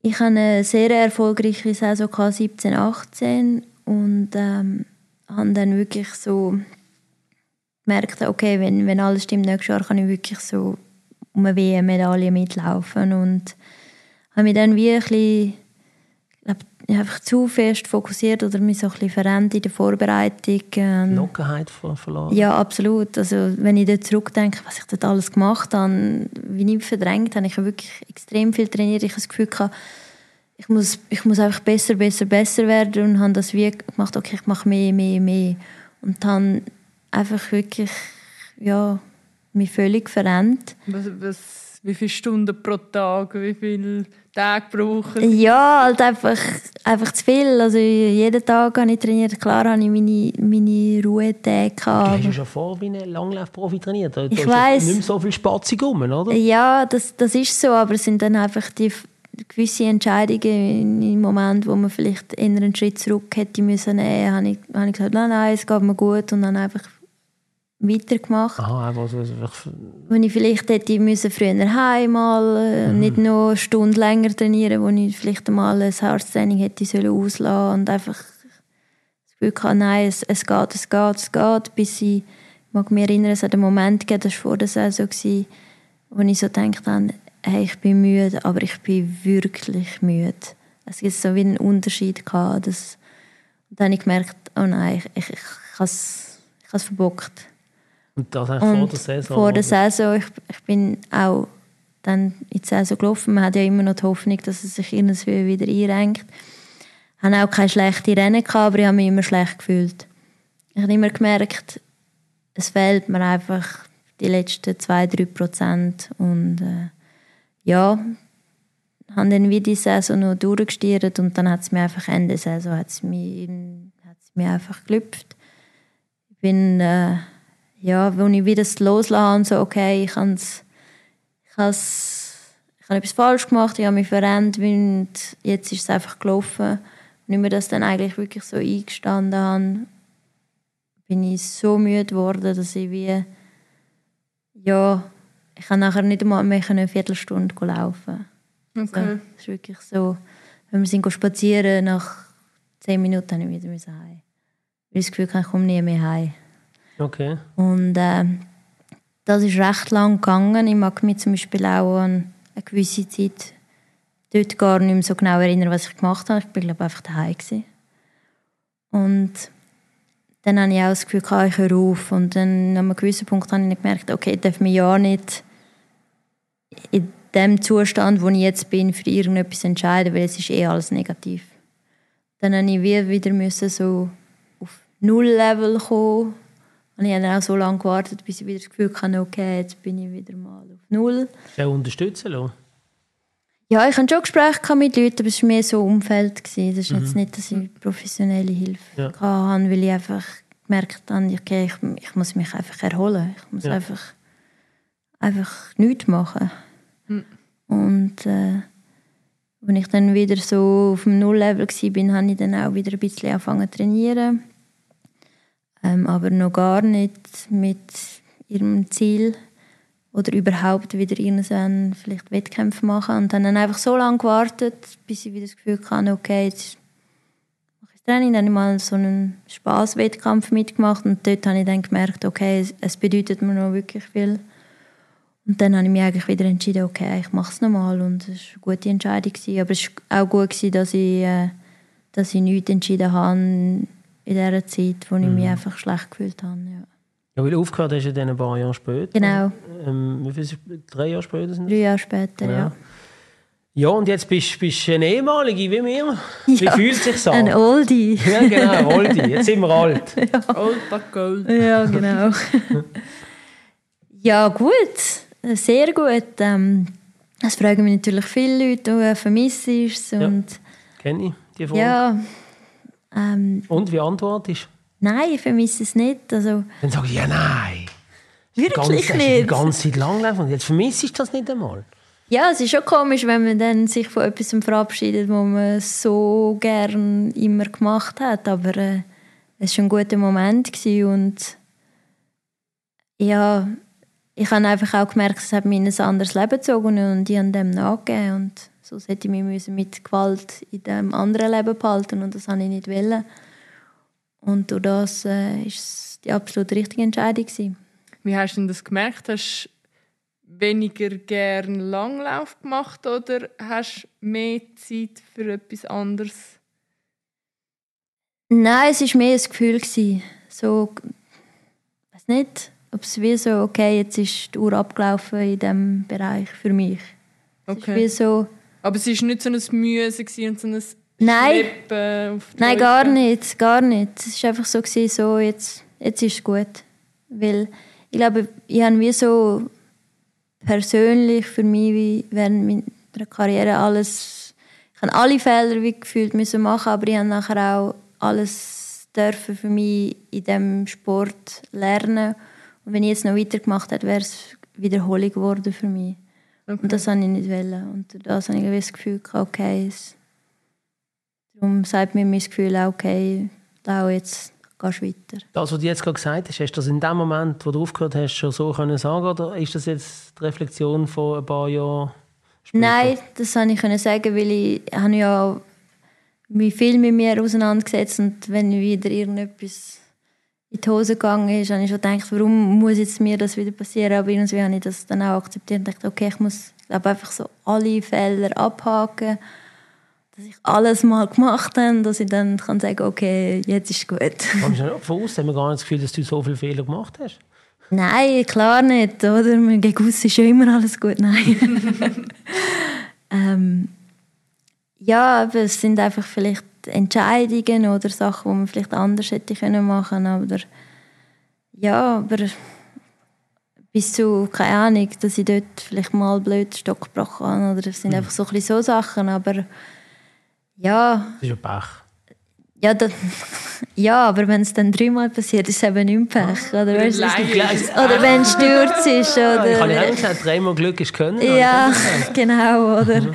C: Ich hatte eine sehr erfolgreiche Saison 17, 18 und ähm, habe dann wirklich so gemerkt, okay, wenn, wenn alles stimmt, nächstes Jahr kann ich wirklich so um eine WM-Medaille mitlaufen und habe mich dann wie ein bisschen, einfach zu fest fokussiert oder mich so ein bisschen verändert in der Vorbereitung.
A: Ähm, Lockerheit verloren?
C: Ja, absolut. Also wenn ich da zurückdenke, was ich dort alles gemacht habe, wie ich verdrängt habe, ich habe wirklich extrem viel trainiert. Ich habe das Gefühl gehabt, ich muss, ich muss einfach besser, besser, besser werden und habe das wie gemacht, okay, ich mache mehr, mehr, mehr. Und dann einfach wirklich, ja, mich völlig verändert.
B: Was, was, wie viele Stunden pro Tag, wie viele Tage brauchen?
C: Ja, halt einfach, einfach zu viel. Also jeden Tag habe ich trainiert. Klar habe ich meine, meine Ruhetage.
A: Du hast ja schon vor wie ein Langlaufprofi trainiert. Da
C: ich weiß.
A: nicht mehr so viel Spatzig rum, oder?
C: Ja, das, das ist so, aber es sind dann einfach die gewisse Entscheidungen im Moment, wo man vielleicht eher einen Schritt zurück hätte müssen nehmen, habe ich, habe ich gesagt, nein, nein, es geht mir gut und dann einfach weitergemacht.
A: Aha, also,
C: Wenn ich vielleicht hätte müssen früher heim mal äh, mhm. nicht noch eine Stunde länger trainieren, wo ich vielleicht mal ein Herztraining hätte sollen auslassen und einfach das Gefühl hatte, nein, es, es geht, es geht, es geht, bis ich, ich mag mich erinnern, es hat einen Moment gegeben, das war vor der Saison, wo ich so gedacht habe, hey, ich bin müde, aber ich bin wirklich müde. Es gibt so wie einen Unterschied gehabt, dass, dann habe ich gemerkt, oh nein, ich, ich, ich habe es verbockt.
A: Und das eigentlich vor der Saison?
C: Vor der Saison. Ich, ich bin auch dann in die Saison gelaufen. Man hat ja immer noch die Hoffnung, dass es sich irgendwie wieder einrenkt. Ich hatte auch keine schlechten Rennen, gehabt, aber ich habe mich immer schlecht gefühlt. Ich habe immer gemerkt, es fehlt mir einfach die letzten zwei, drei Prozent. Und äh, ja, habe dann wie die Saison noch durchgestiert und dann hat es mir einfach Ende Saison hat es mich, hat's mich einfach gelüpft. Ich bin... Äh, ja, wo ich wieder loslasse und so, okay, ich habe ich ich habe etwas falsch gemacht, ich habe mich verändert und jetzt ist es einfach gelaufen. Und ich mir das dann eigentlich wirklich so eingestanden habe, bin ich so müde geworden, dass ich wie, ja, ich kann nachher nicht einmal mehr eine Viertelstunde laufen.
B: Okay.
C: Also, das ist wirklich so, wenn wir sind spazieren nach zehn Minuten habe ich wieder heim. Weil ich das Gefühl ich komme nie mehr heim.
A: Okay.
C: Und äh, das ist recht lang gegangen. Ich mag mich zum Beispiel auch an eine gewisse Zeit dort gar nicht mehr so genau erinnern, was ich gemacht habe. Ich bin glaube einfach daheim gewesen. Und dann habe ich auch das Gefühl, ich höre auf. Und dann an einem gewissen Punkt habe ich gemerkt, okay, ich darf mich ja nicht in dem Zustand, wo ich jetzt bin, für irgendetwas entscheiden, weil es ist eh alles negativ. Dann musste ich wieder so auf Null-Level kommen. Und ich habe dann auch so lange gewartet, bis ich wieder das Gefühl hatte, okay, jetzt bin ich wieder mal auf Null.
A: Ja, unterstützen lassen?
C: Ja, ich hatte schon Gespräche mit Leuten, aber es war mehr so Umfeld. Gewesen. Das ist mhm. jetzt nicht, dass ich professionelle Hilfe ja. hatte, weil ich einfach gemerkt habe, okay, ich, ich muss mich einfach erholen. Ich muss ja. einfach, einfach nichts machen. Mhm. Und äh, als ich dann wieder so auf dem Null-Level war, habe ich dann auch wieder ein bisschen angefangen zu trainieren. Ähm, aber noch gar nicht mit ihrem Ziel oder überhaupt wieder irgendwann vielleicht Wettkämpfe machen. Und dann einfach so lange gewartet, bis ich wieder das Gefühl hatte, okay, jetzt mache ich Training. Dann habe ich mal so einen Spaßwettkampf mitgemacht und dort habe ich dann gemerkt, okay, es bedeutet mir noch wirklich viel. Und dann habe ich mich eigentlich wieder entschieden, okay, ich mache es nochmal und es war eine gute Entscheidung. Aber es war auch gut, dass ich, äh, dass ich nichts entschieden habe in dieser Zeit, wo ich mich mhm. einfach schlecht gefühlt habe. Ja.
A: Ja, weil aufgehört hast du dann ein paar Jahre später.
C: Genau.
A: Ähm, wie viel, drei Jahre später sind
C: Drei Jahre später, ja. ja.
A: Ja, und jetzt bist du eine ehemalige wie mir. Wie ja, fühlt sich so?
C: Ein Oldie.
A: Ja, genau, Oldie. Jetzt sind wir alt.
B: ja. Old but gold.
C: Ja, genau. ja, gut. Sehr gut. Ähm, das fragen mich natürlich viele Leute, du vermisst es. Und ja,
A: kenne ich die Frage.
C: Ja. Ähm,
A: und wie antwortest du?
C: Nein, ich vermisse es nicht. Also,
A: dann sage ich, ja nein.
C: Wirklich
A: ganz,
C: nicht.
A: Die ganze Zeit lang und jetzt vermisse ich das nicht einmal.
C: Ja, es ist schon komisch, wenn man dann sich von etwas verabschiedet, was man so gern immer gemacht hat. Aber äh, es war ein guter Moment gewesen und ja, ich habe einfach auch gemerkt, es hat in ein anderes Leben gezogen und ich habe dem nachgegeben. Und so hätte ich mich mit Gewalt in dem anderen Leben behalten und das habe ich nicht wollen. Und durch das äh, es die absolut richtige Entscheidung. Gewesen.
B: Wie hast du denn das gemerkt? Hast du weniger gern Langlauf gemacht oder hast du mehr Zeit für etwas anderes?
C: Nein, es war mehr ein Gefühl. Gewesen. So, ich weiß nicht, ob es wie so, okay, jetzt ist die Uhr abgelaufen in diesem Bereich für mich.
B: Okay.
C: so,
B: Aber es war nicht so ein Mühe und so ein
C: Nein, Nein gar nicht, gar nicht. Es war einfach so, gewesen, so jetzt, jetzt ist es gut. Weil ich glaube, ich habe wie so persönlich für mich wie während meiner Karriere alles, ich habe alle Fehler wie gefühlt müssen machen, aber ich habe nachher auch alles dürfen für mich in diesem Sport lernen. Und wenn ich jetzt noch weitergemacht hätte, wäre es Wiederholung geworden für mich. Okay. Und das habe ich nicht wollen. Und das habe ich das Gefühl, okay, es Darum sagt mir mein Gefühl auch, okay, da jetzt gehst du weiter.
A: Das, was du jetzt gerade gesagt hast, hast du das in dem Moment, wo du aufgehört hast, schon so können sagen oder ist das jetzt die Reflexion von ein paar Jahren
C: später? Nein, das konnte ich können sagen, weil ich habe ja mich viel mit mir auseinandergesetzt und wenn wieder irgendetwas in die Hose gegangen ist, habe ich schon gedacht, warum muss jetzt mir das wieder passieren? Aber irgendwie habe ich das dann auch akzeptiert und dachte, okay, ich muss glaube einfach so alle Fehler abhaken dass ich alles mal gemacht habe, dass ich dann kann sagen okay, jetzt ist gut.
A: Kommst du von außen? Haben wir gar nicht das Gefühl, dass du so viele Fehler gemacht hast?
C: Nein, klar nicht, oder? Gegen aussen ist ja immer alles gut, nein. ähm, ja, aber es sind einfach vielleicht Entscheidungen oder Sachen, die man vielleicht anders hätte können machen aber ja, aber bis zu, keine Ahnung, dass ich dort vielleicht mal blöd Stock gebrochen habe oder das sind mhm. einfach so, ein so Sachen, aber ja.
A: Das ist ja Pech.
C: Ja, das, ja, aber wenn es dann dreimal passiert, ist es eben nicht Pech. Oder, weißt, oder wenn es Sturz ist. Oder,
A: ich habe ja gesagt, dreimal Glück ist können.
C: Ja, genau. Oder?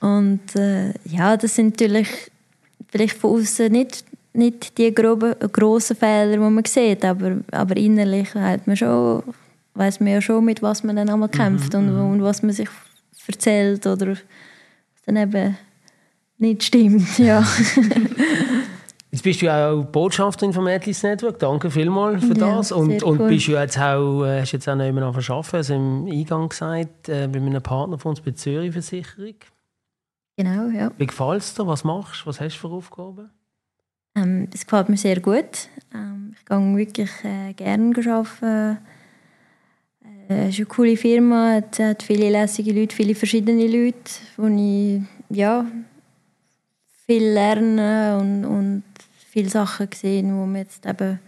C: Und äh, ja, das sind natürlich vielleicht von außen nicht, nicht die groben, grossen Fehler, die man sieht, aber, aber innerlich hat man schon, weiß man ja schon, mit was man dann einmal kämpft mhm, und, mhm. und was man sich erzählt oder dann eben nicht stimmt, ja.
A: Jetzt bist du ja auch Botschafterin vom Atlas Network. Danke vielmals für
C: Ja,
A: das. Und,
C: sehr
A: und
C: cool.
A: bist du jetzt auch, äh, hast jetzt auch noch immer noch arbeiten, also im Eingang gesagt, äh, bei einem Partner von uns bei Zürich Versicherung.
C: Genau, ja.
A: Wie gefällt es dir? Was machst du? Was hast du für Aufgaben?
C: Ähm, das gefällt mir sehr gut. Ähm, ich gehe wirklich äh, gerne arbeiten. Äh, es ist eine coole Firma, es hat viele lässige Leute, viele verschiedene Leute, wo ich ja, viel lerne und, und viele Sachen gesehen, wo mir jetzt eben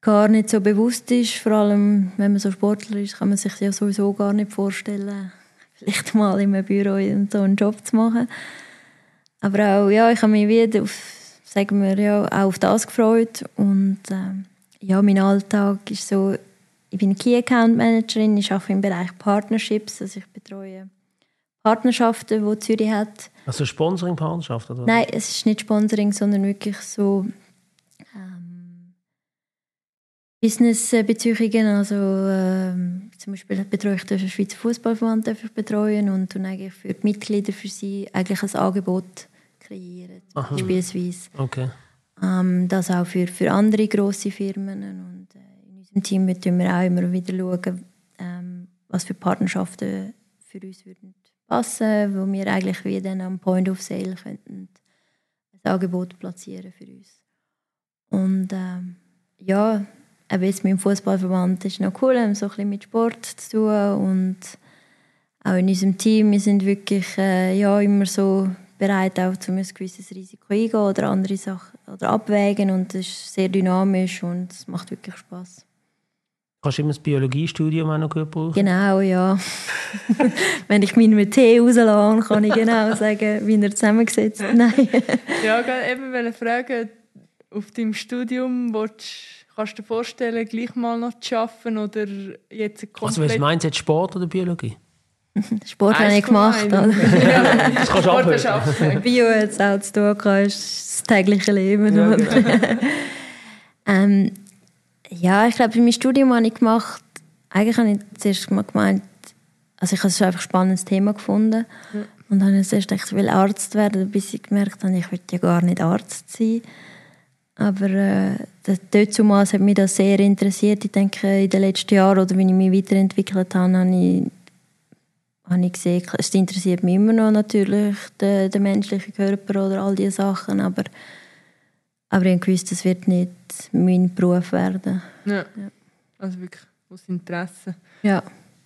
C: gar nicht so bewusst ist. Vor allem, wenn man so Sportler ist, kann man sich ja sowieso gar nicht vorstellen, vielleicht mal in einem Büro so einen Job zu machen. Aber auch, ja, ich habe mich wieder auf, sagen wir, ja, auch auf das gefreut. Und ähm, ja, mein Alltag ist so, ich bin Key Account Managerin, ich arbeite im Bereich Partnerships, also ich betreue Partnerschaften, die Zürich hat.
A: Also Sponsoring-Partnerschaft? Oder?
C: Nein, es ist nicht Sponsoring, sondern wirklich so ähm, Business-Beziehungen. Also ähm, zum Beispiel betreue ich den Schweizer Fußballverband betreuen und dann eigentlich für die Mitglieder für sie eigentlich ein Angebot kreieren,
A: Aha.
C: beispielsweise.
A: Okay.
C: Ähm, das auch für, für andere grosse Firmen. Und äh, in unserem Team müssen wir auch immer wieder schauen, ähm, was für Partnerschaften für uns würden passen, wo wir eigentlich wie dann am Point of Sale könnten ein Angebot platzieren für uns. Und ähm, ja, eben jetzt mit dem Fußballverband ist noch cool, haben so ein bisschen mit Sport zu tun und auch in unserem Team, wir sind wirklich äh, ja, immer so bereit, auch zu ein gewisses Risiko eingehen oder andere Sachen oder abwägen und es ist sehr dynamisch und es macht wirklich Spaß.
A: Kannst du immer das Biologiestudium auch noch gut brauchen?
C: Genau, ja. Wenn ich meinen mit Tee rauslasse, kann ich genau sagen, wie er zusammengesetzt ist. Nein.
B: Ja, eben wollte fragen, auf deinem Studium willst, kannst du dir vorstellen, gleich mal noch zu arbeiten oder jetzt
A: Also was
B: komplett...
A: meinst du jetzt, Sport oder Biologie?
C: Sport habe ich gemacht. Oder?
B: Ja,
A: Das kannst du
B: Sport
A: abhören.
C: Bio jetzt auch zu tun gehabt, ist das tägliche Leben.
A: Ja,
C: oder?
A: genau.
C: ähm, ja, ich glaube, mein Studium habe ich gemacht, eigentlich habe ich zuerst mal gemeint, also ich habe es einfach ein spannendes Thema gefunden und dann habe ich zuerst gedacht, ich will Arzt werden, bis ich gemerkt habe, ich will ja gar nicht Arzt sein. Aber äh, das- dort hat mich das sehr interessiert. Ich denke, in den letzten Jahren, oder wenn ich mich weiterentwickelt habe, habe ich, habe ich gesehen, es interessiert mich immer noch natürlich, der, der menschliche Körper oder all diese Sachen, aber, aber ich gewusst, das wird nicht mein Beruf werden.
B: Ja. Also wirklich aus Interesse.
C: Ja.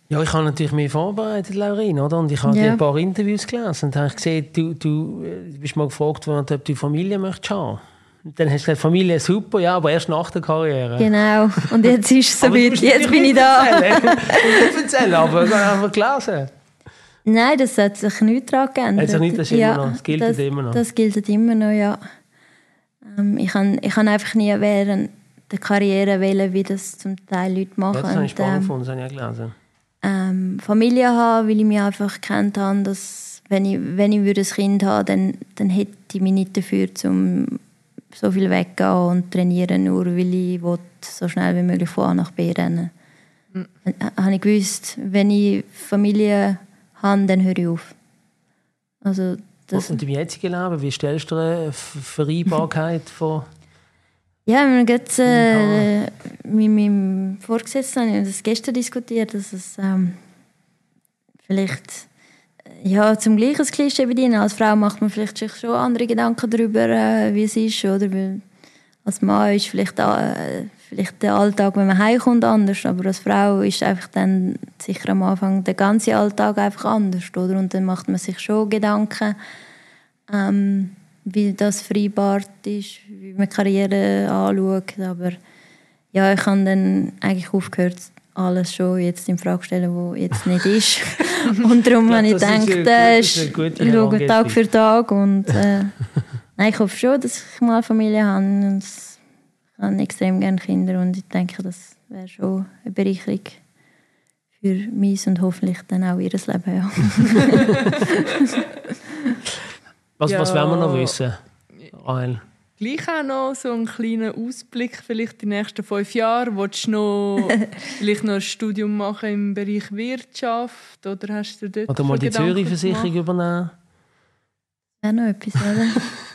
A: Ja, ich habe natürlich mich vorbereitet, Laurin, oder? Und ich habe
C: Ja.
A: dir ein paar Interviews gelesen und habe gesehen, du, du äh, bist mal gefragt worden, ob du Familie möchtest haben. Dann hast du gesagt, Familie super, ja, aber erst nach der Karriere.
C: Genau. Und jetzt ist es so weit. Jetzt bin ich da.
A: nicht erzählen, aber ich einfach gelesen.
C: Nein, das hat sich nicht daran geändert.
A: Hat nicht, das ist immer noch- das gilt
C: das,
A: immer noch.
C: Das gilt immer noch, ja. Ähm, ich habe ich einfach nie während der Karriere wählen, wie das zum Teil Leute machen.
A: Ja, das habe ich spannend
C: ähm,
A: gefunden, das habe ich auch gelesen.
C: ähm, Familie haben, weil ich mich einfach gekannt habe, dass wenn ich, wenn ich würde ein Kind haben dann, dann hätte ich mich nicht dafür, um so viel weggehen und trainieren, nur weil ich will, so schnell wie möglich von A nach B rennen
B: Mhm.
C: Habe ich gewusst, wenn ich Familie habe, dann höre ich auf. Also das,
A: Und im jetzigen Leben, wie stellst du eine Ver- Vereinbarkeit von...
C: Ja, wir haben gerade äh, mit meinem Vorgesetzten das gestern diskutiert, dass es ähm, vielleicht ja, zum gleichen Klischee bedienen. Als Frau macht man vielleicht sich schon andere Gedanken darüber, äh, wie es ist. Oder weil als Mann ist vielleicht, äh, vielleicht der Alltag, wenn man heimkommt, anders. Aber als Frau ist einfach dann sicher am Anfang der ganze Alltag einfach anders. Oder? Und dann macht man sich schon Gedanken, ähm, wie das vereinbart ist, wie man Karriere anschaut. Aber ja, ich habe dann eigentlich aufgehört, alles schon jetzt in Frage stellen, was jetzt nicht ist. und darum
A: Ja,
C: habe ich gedacht,
A: eine
C: äh,
A: eine
C: ich schaue Tag für Tag. Und, äh, nein, ich hoffe schon, dass ich mal Familie habe. Und ich habe extrem gerne Kinder und ich denke, das wäre schon eine Bereicherung für mein und hoffentlich dann auch ihr Leben. Ja.
A: Was, was
B: Ja.
A: wollen wir noch wissen, Rahel?
B: Gleich auch noch so einen kleinen Ausblick, vielleicht die nächsten fünf Jahre. Willst du noch, vielleicht noch ein Studium machen im Bereich Wirtschaft? Oder hast du dort
A: Oder mal die Zürich-Versicherung übernehmen?
C: Auch noch etwas, oder?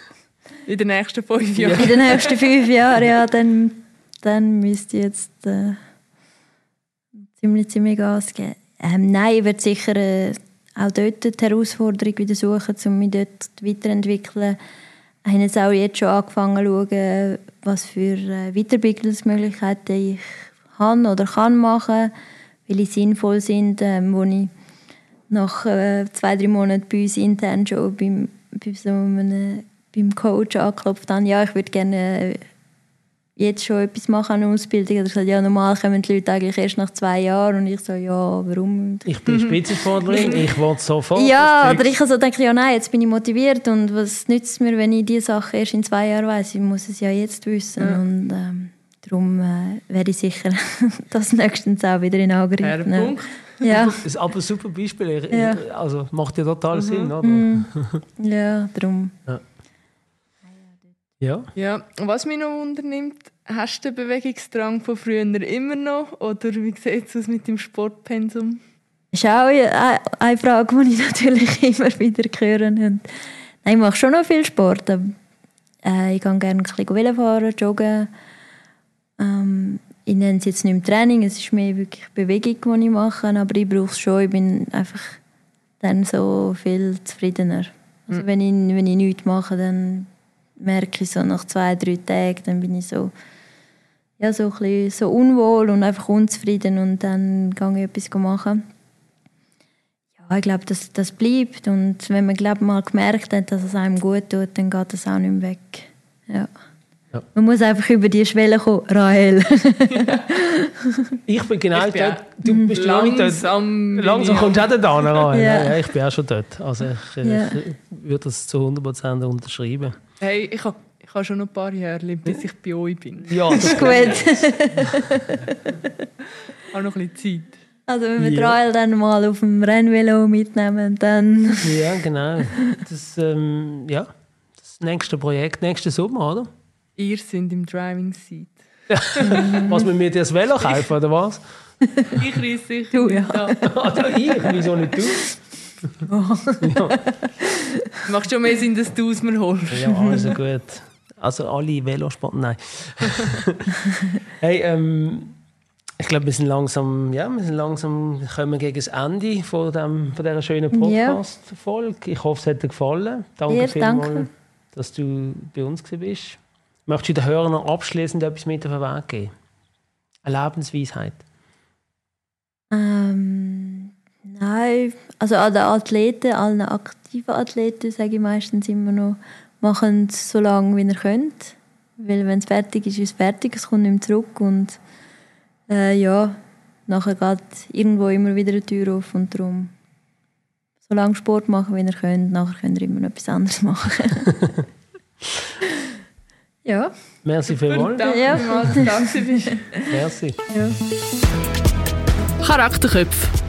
B: In den nächsten fünf Jahren.
C: In den nächsten fünf Jahren, ja, dann, dann müsste ich jetzt äh, ziemlich, ziemlich Gas geben. Ähm, nein, ich werde sicher äh, auch dort die Herausforderung wieder suchen, um mich dort weiterzuentwickeln. Ich habe jetzt auch jetzt schon angefangen zu schauen, was für äh, Weiterbildungsmöglichkeiten ich habe oder kann machen, welche sinnvoll sind, ähm, wo ich nach äh, zwei, drei Monaten bei uns intern schon beim, bei so einem, beim Coach angeklopft habe, ja, ich würde gerne jetzt schon etwas machen an Ausbildung. Er hat gesagt, ja, normal kommen die Leute eigentlich erst nach zwei Jahren. Und ich so, ja, warum?
A: Ich bin Spitzensportlerin, ich wollte sofort.
C: Ja, oder ich also denke, ja, nein, jetzt bin ich motiviert und was nützt es mir, wenn ich diese Sache erst in zwei Jahren weiß? Ich muss es ja jetzt wissen. Ja. Und ähm, darum äh, werde ich sicher das nächstens auch wieder in Angriff nehmen.
A: Ja. Das ist aber ein super Beispiel. Ja. Also macht ja total mhm. Sinn, oder?
C: Mhm. Ja, darum. Ja.
A: Ja.
B: ja. Was mich noch wundernimmt, hast du den Bewegungsdrang von früher immer noch? Oder wie sieht es aus mit dem Sportpensum?
C: Das ist auch eine Frage, die ich natürlich immer wieder höre. Nein, ich mache schon noch viel Sport. Äh, ich gehe gerne ein bisschen fahren, joggen. Ähm, ich nenne es jetzt nicht mehr Training, es ist mehr wirklich Bewegung, die ich mache, aber ich brauche es schon. Ich bin einfach dann so viel zufriedener. Also mhm. wenn, ich, wenn ich nichts mache, dann merke ich so nach zwei, drei Tagen, dann bin ich so, ja, so, ein bisschen, so unwohl und einfach unzufrieden und dann gehe ich etwas machen. Ja, ich glaube, das, das bleibt und wenn man glaub, mal gemerkt hat, dass es einem gut tut, dann geht das auch nicht mehr weg. Ja. Ja. Man muss einfach über die Schwelle kommen, Rahel.
A: ich bin genau ich bin dort. Du bist langsam dort. Langsam kommst du auch da, Rahel. Ja. ja. ich bin auch schon dort. Also ich, ja. ich würde das zu 100% unterschreiben.
B: Hey, ich habe ich habe schon noch ein paar Jahre, bis ich bei euch bin.
A: Ja, das ist
C: gut.
B: Ich habe noch ein bisschen Zeit.
C: Also wenn wir ja. Rahel dann mal auf dem Rennvelo mitnehmen, dann...
A: Ja, genau. Das, ähm, ja, das nächste Projekt, nächsten Sommer, oder?
B: Ihr sind im Driving Seat.
A: was, wir mir das Velo kaufen, oder was?
B: ich reise sicher.
C: Du, ja.
A: ah, ich? Wieso nicht du?
B: Ja. Macht schon mehr Sinn, dass du es mir holst.
A: Ja, also gut. Also alle Velosport, nein. hey, ähm, ich glaube, wir sind langsam, ja, wir sind langsam kommen gegen das Ende von, dem, von dieser schönen Podcast-Folge. Ich hoffe, es hat dir gefallen. Danke ja, vielmals, danke. dass du bei uns bist. Möchtest du den Hörern noch abschließend etwas mit auf den Weg geben? Eine Lebensweisheit?
C: Ähm, nein, also an den Athleten, allen aktiven Athleten sage ich meistens immer noch, machen es so lange, wie ihr könnt. Weil wenn es fertig ist, ist es fertig, es kommt nicht mehr zurück und äh, ja, nachher geht irgendwo immer wieder eine Tür auf und darum so lange Sport machen, wie ihr könnt, nachher könnt ihr immer noch etwas anderes machen. ja.
A: Merci vielmals.
B: Danke
C: ja.
B: Danke
A: Merci.
C: Ja.
D: Charakterköpfe.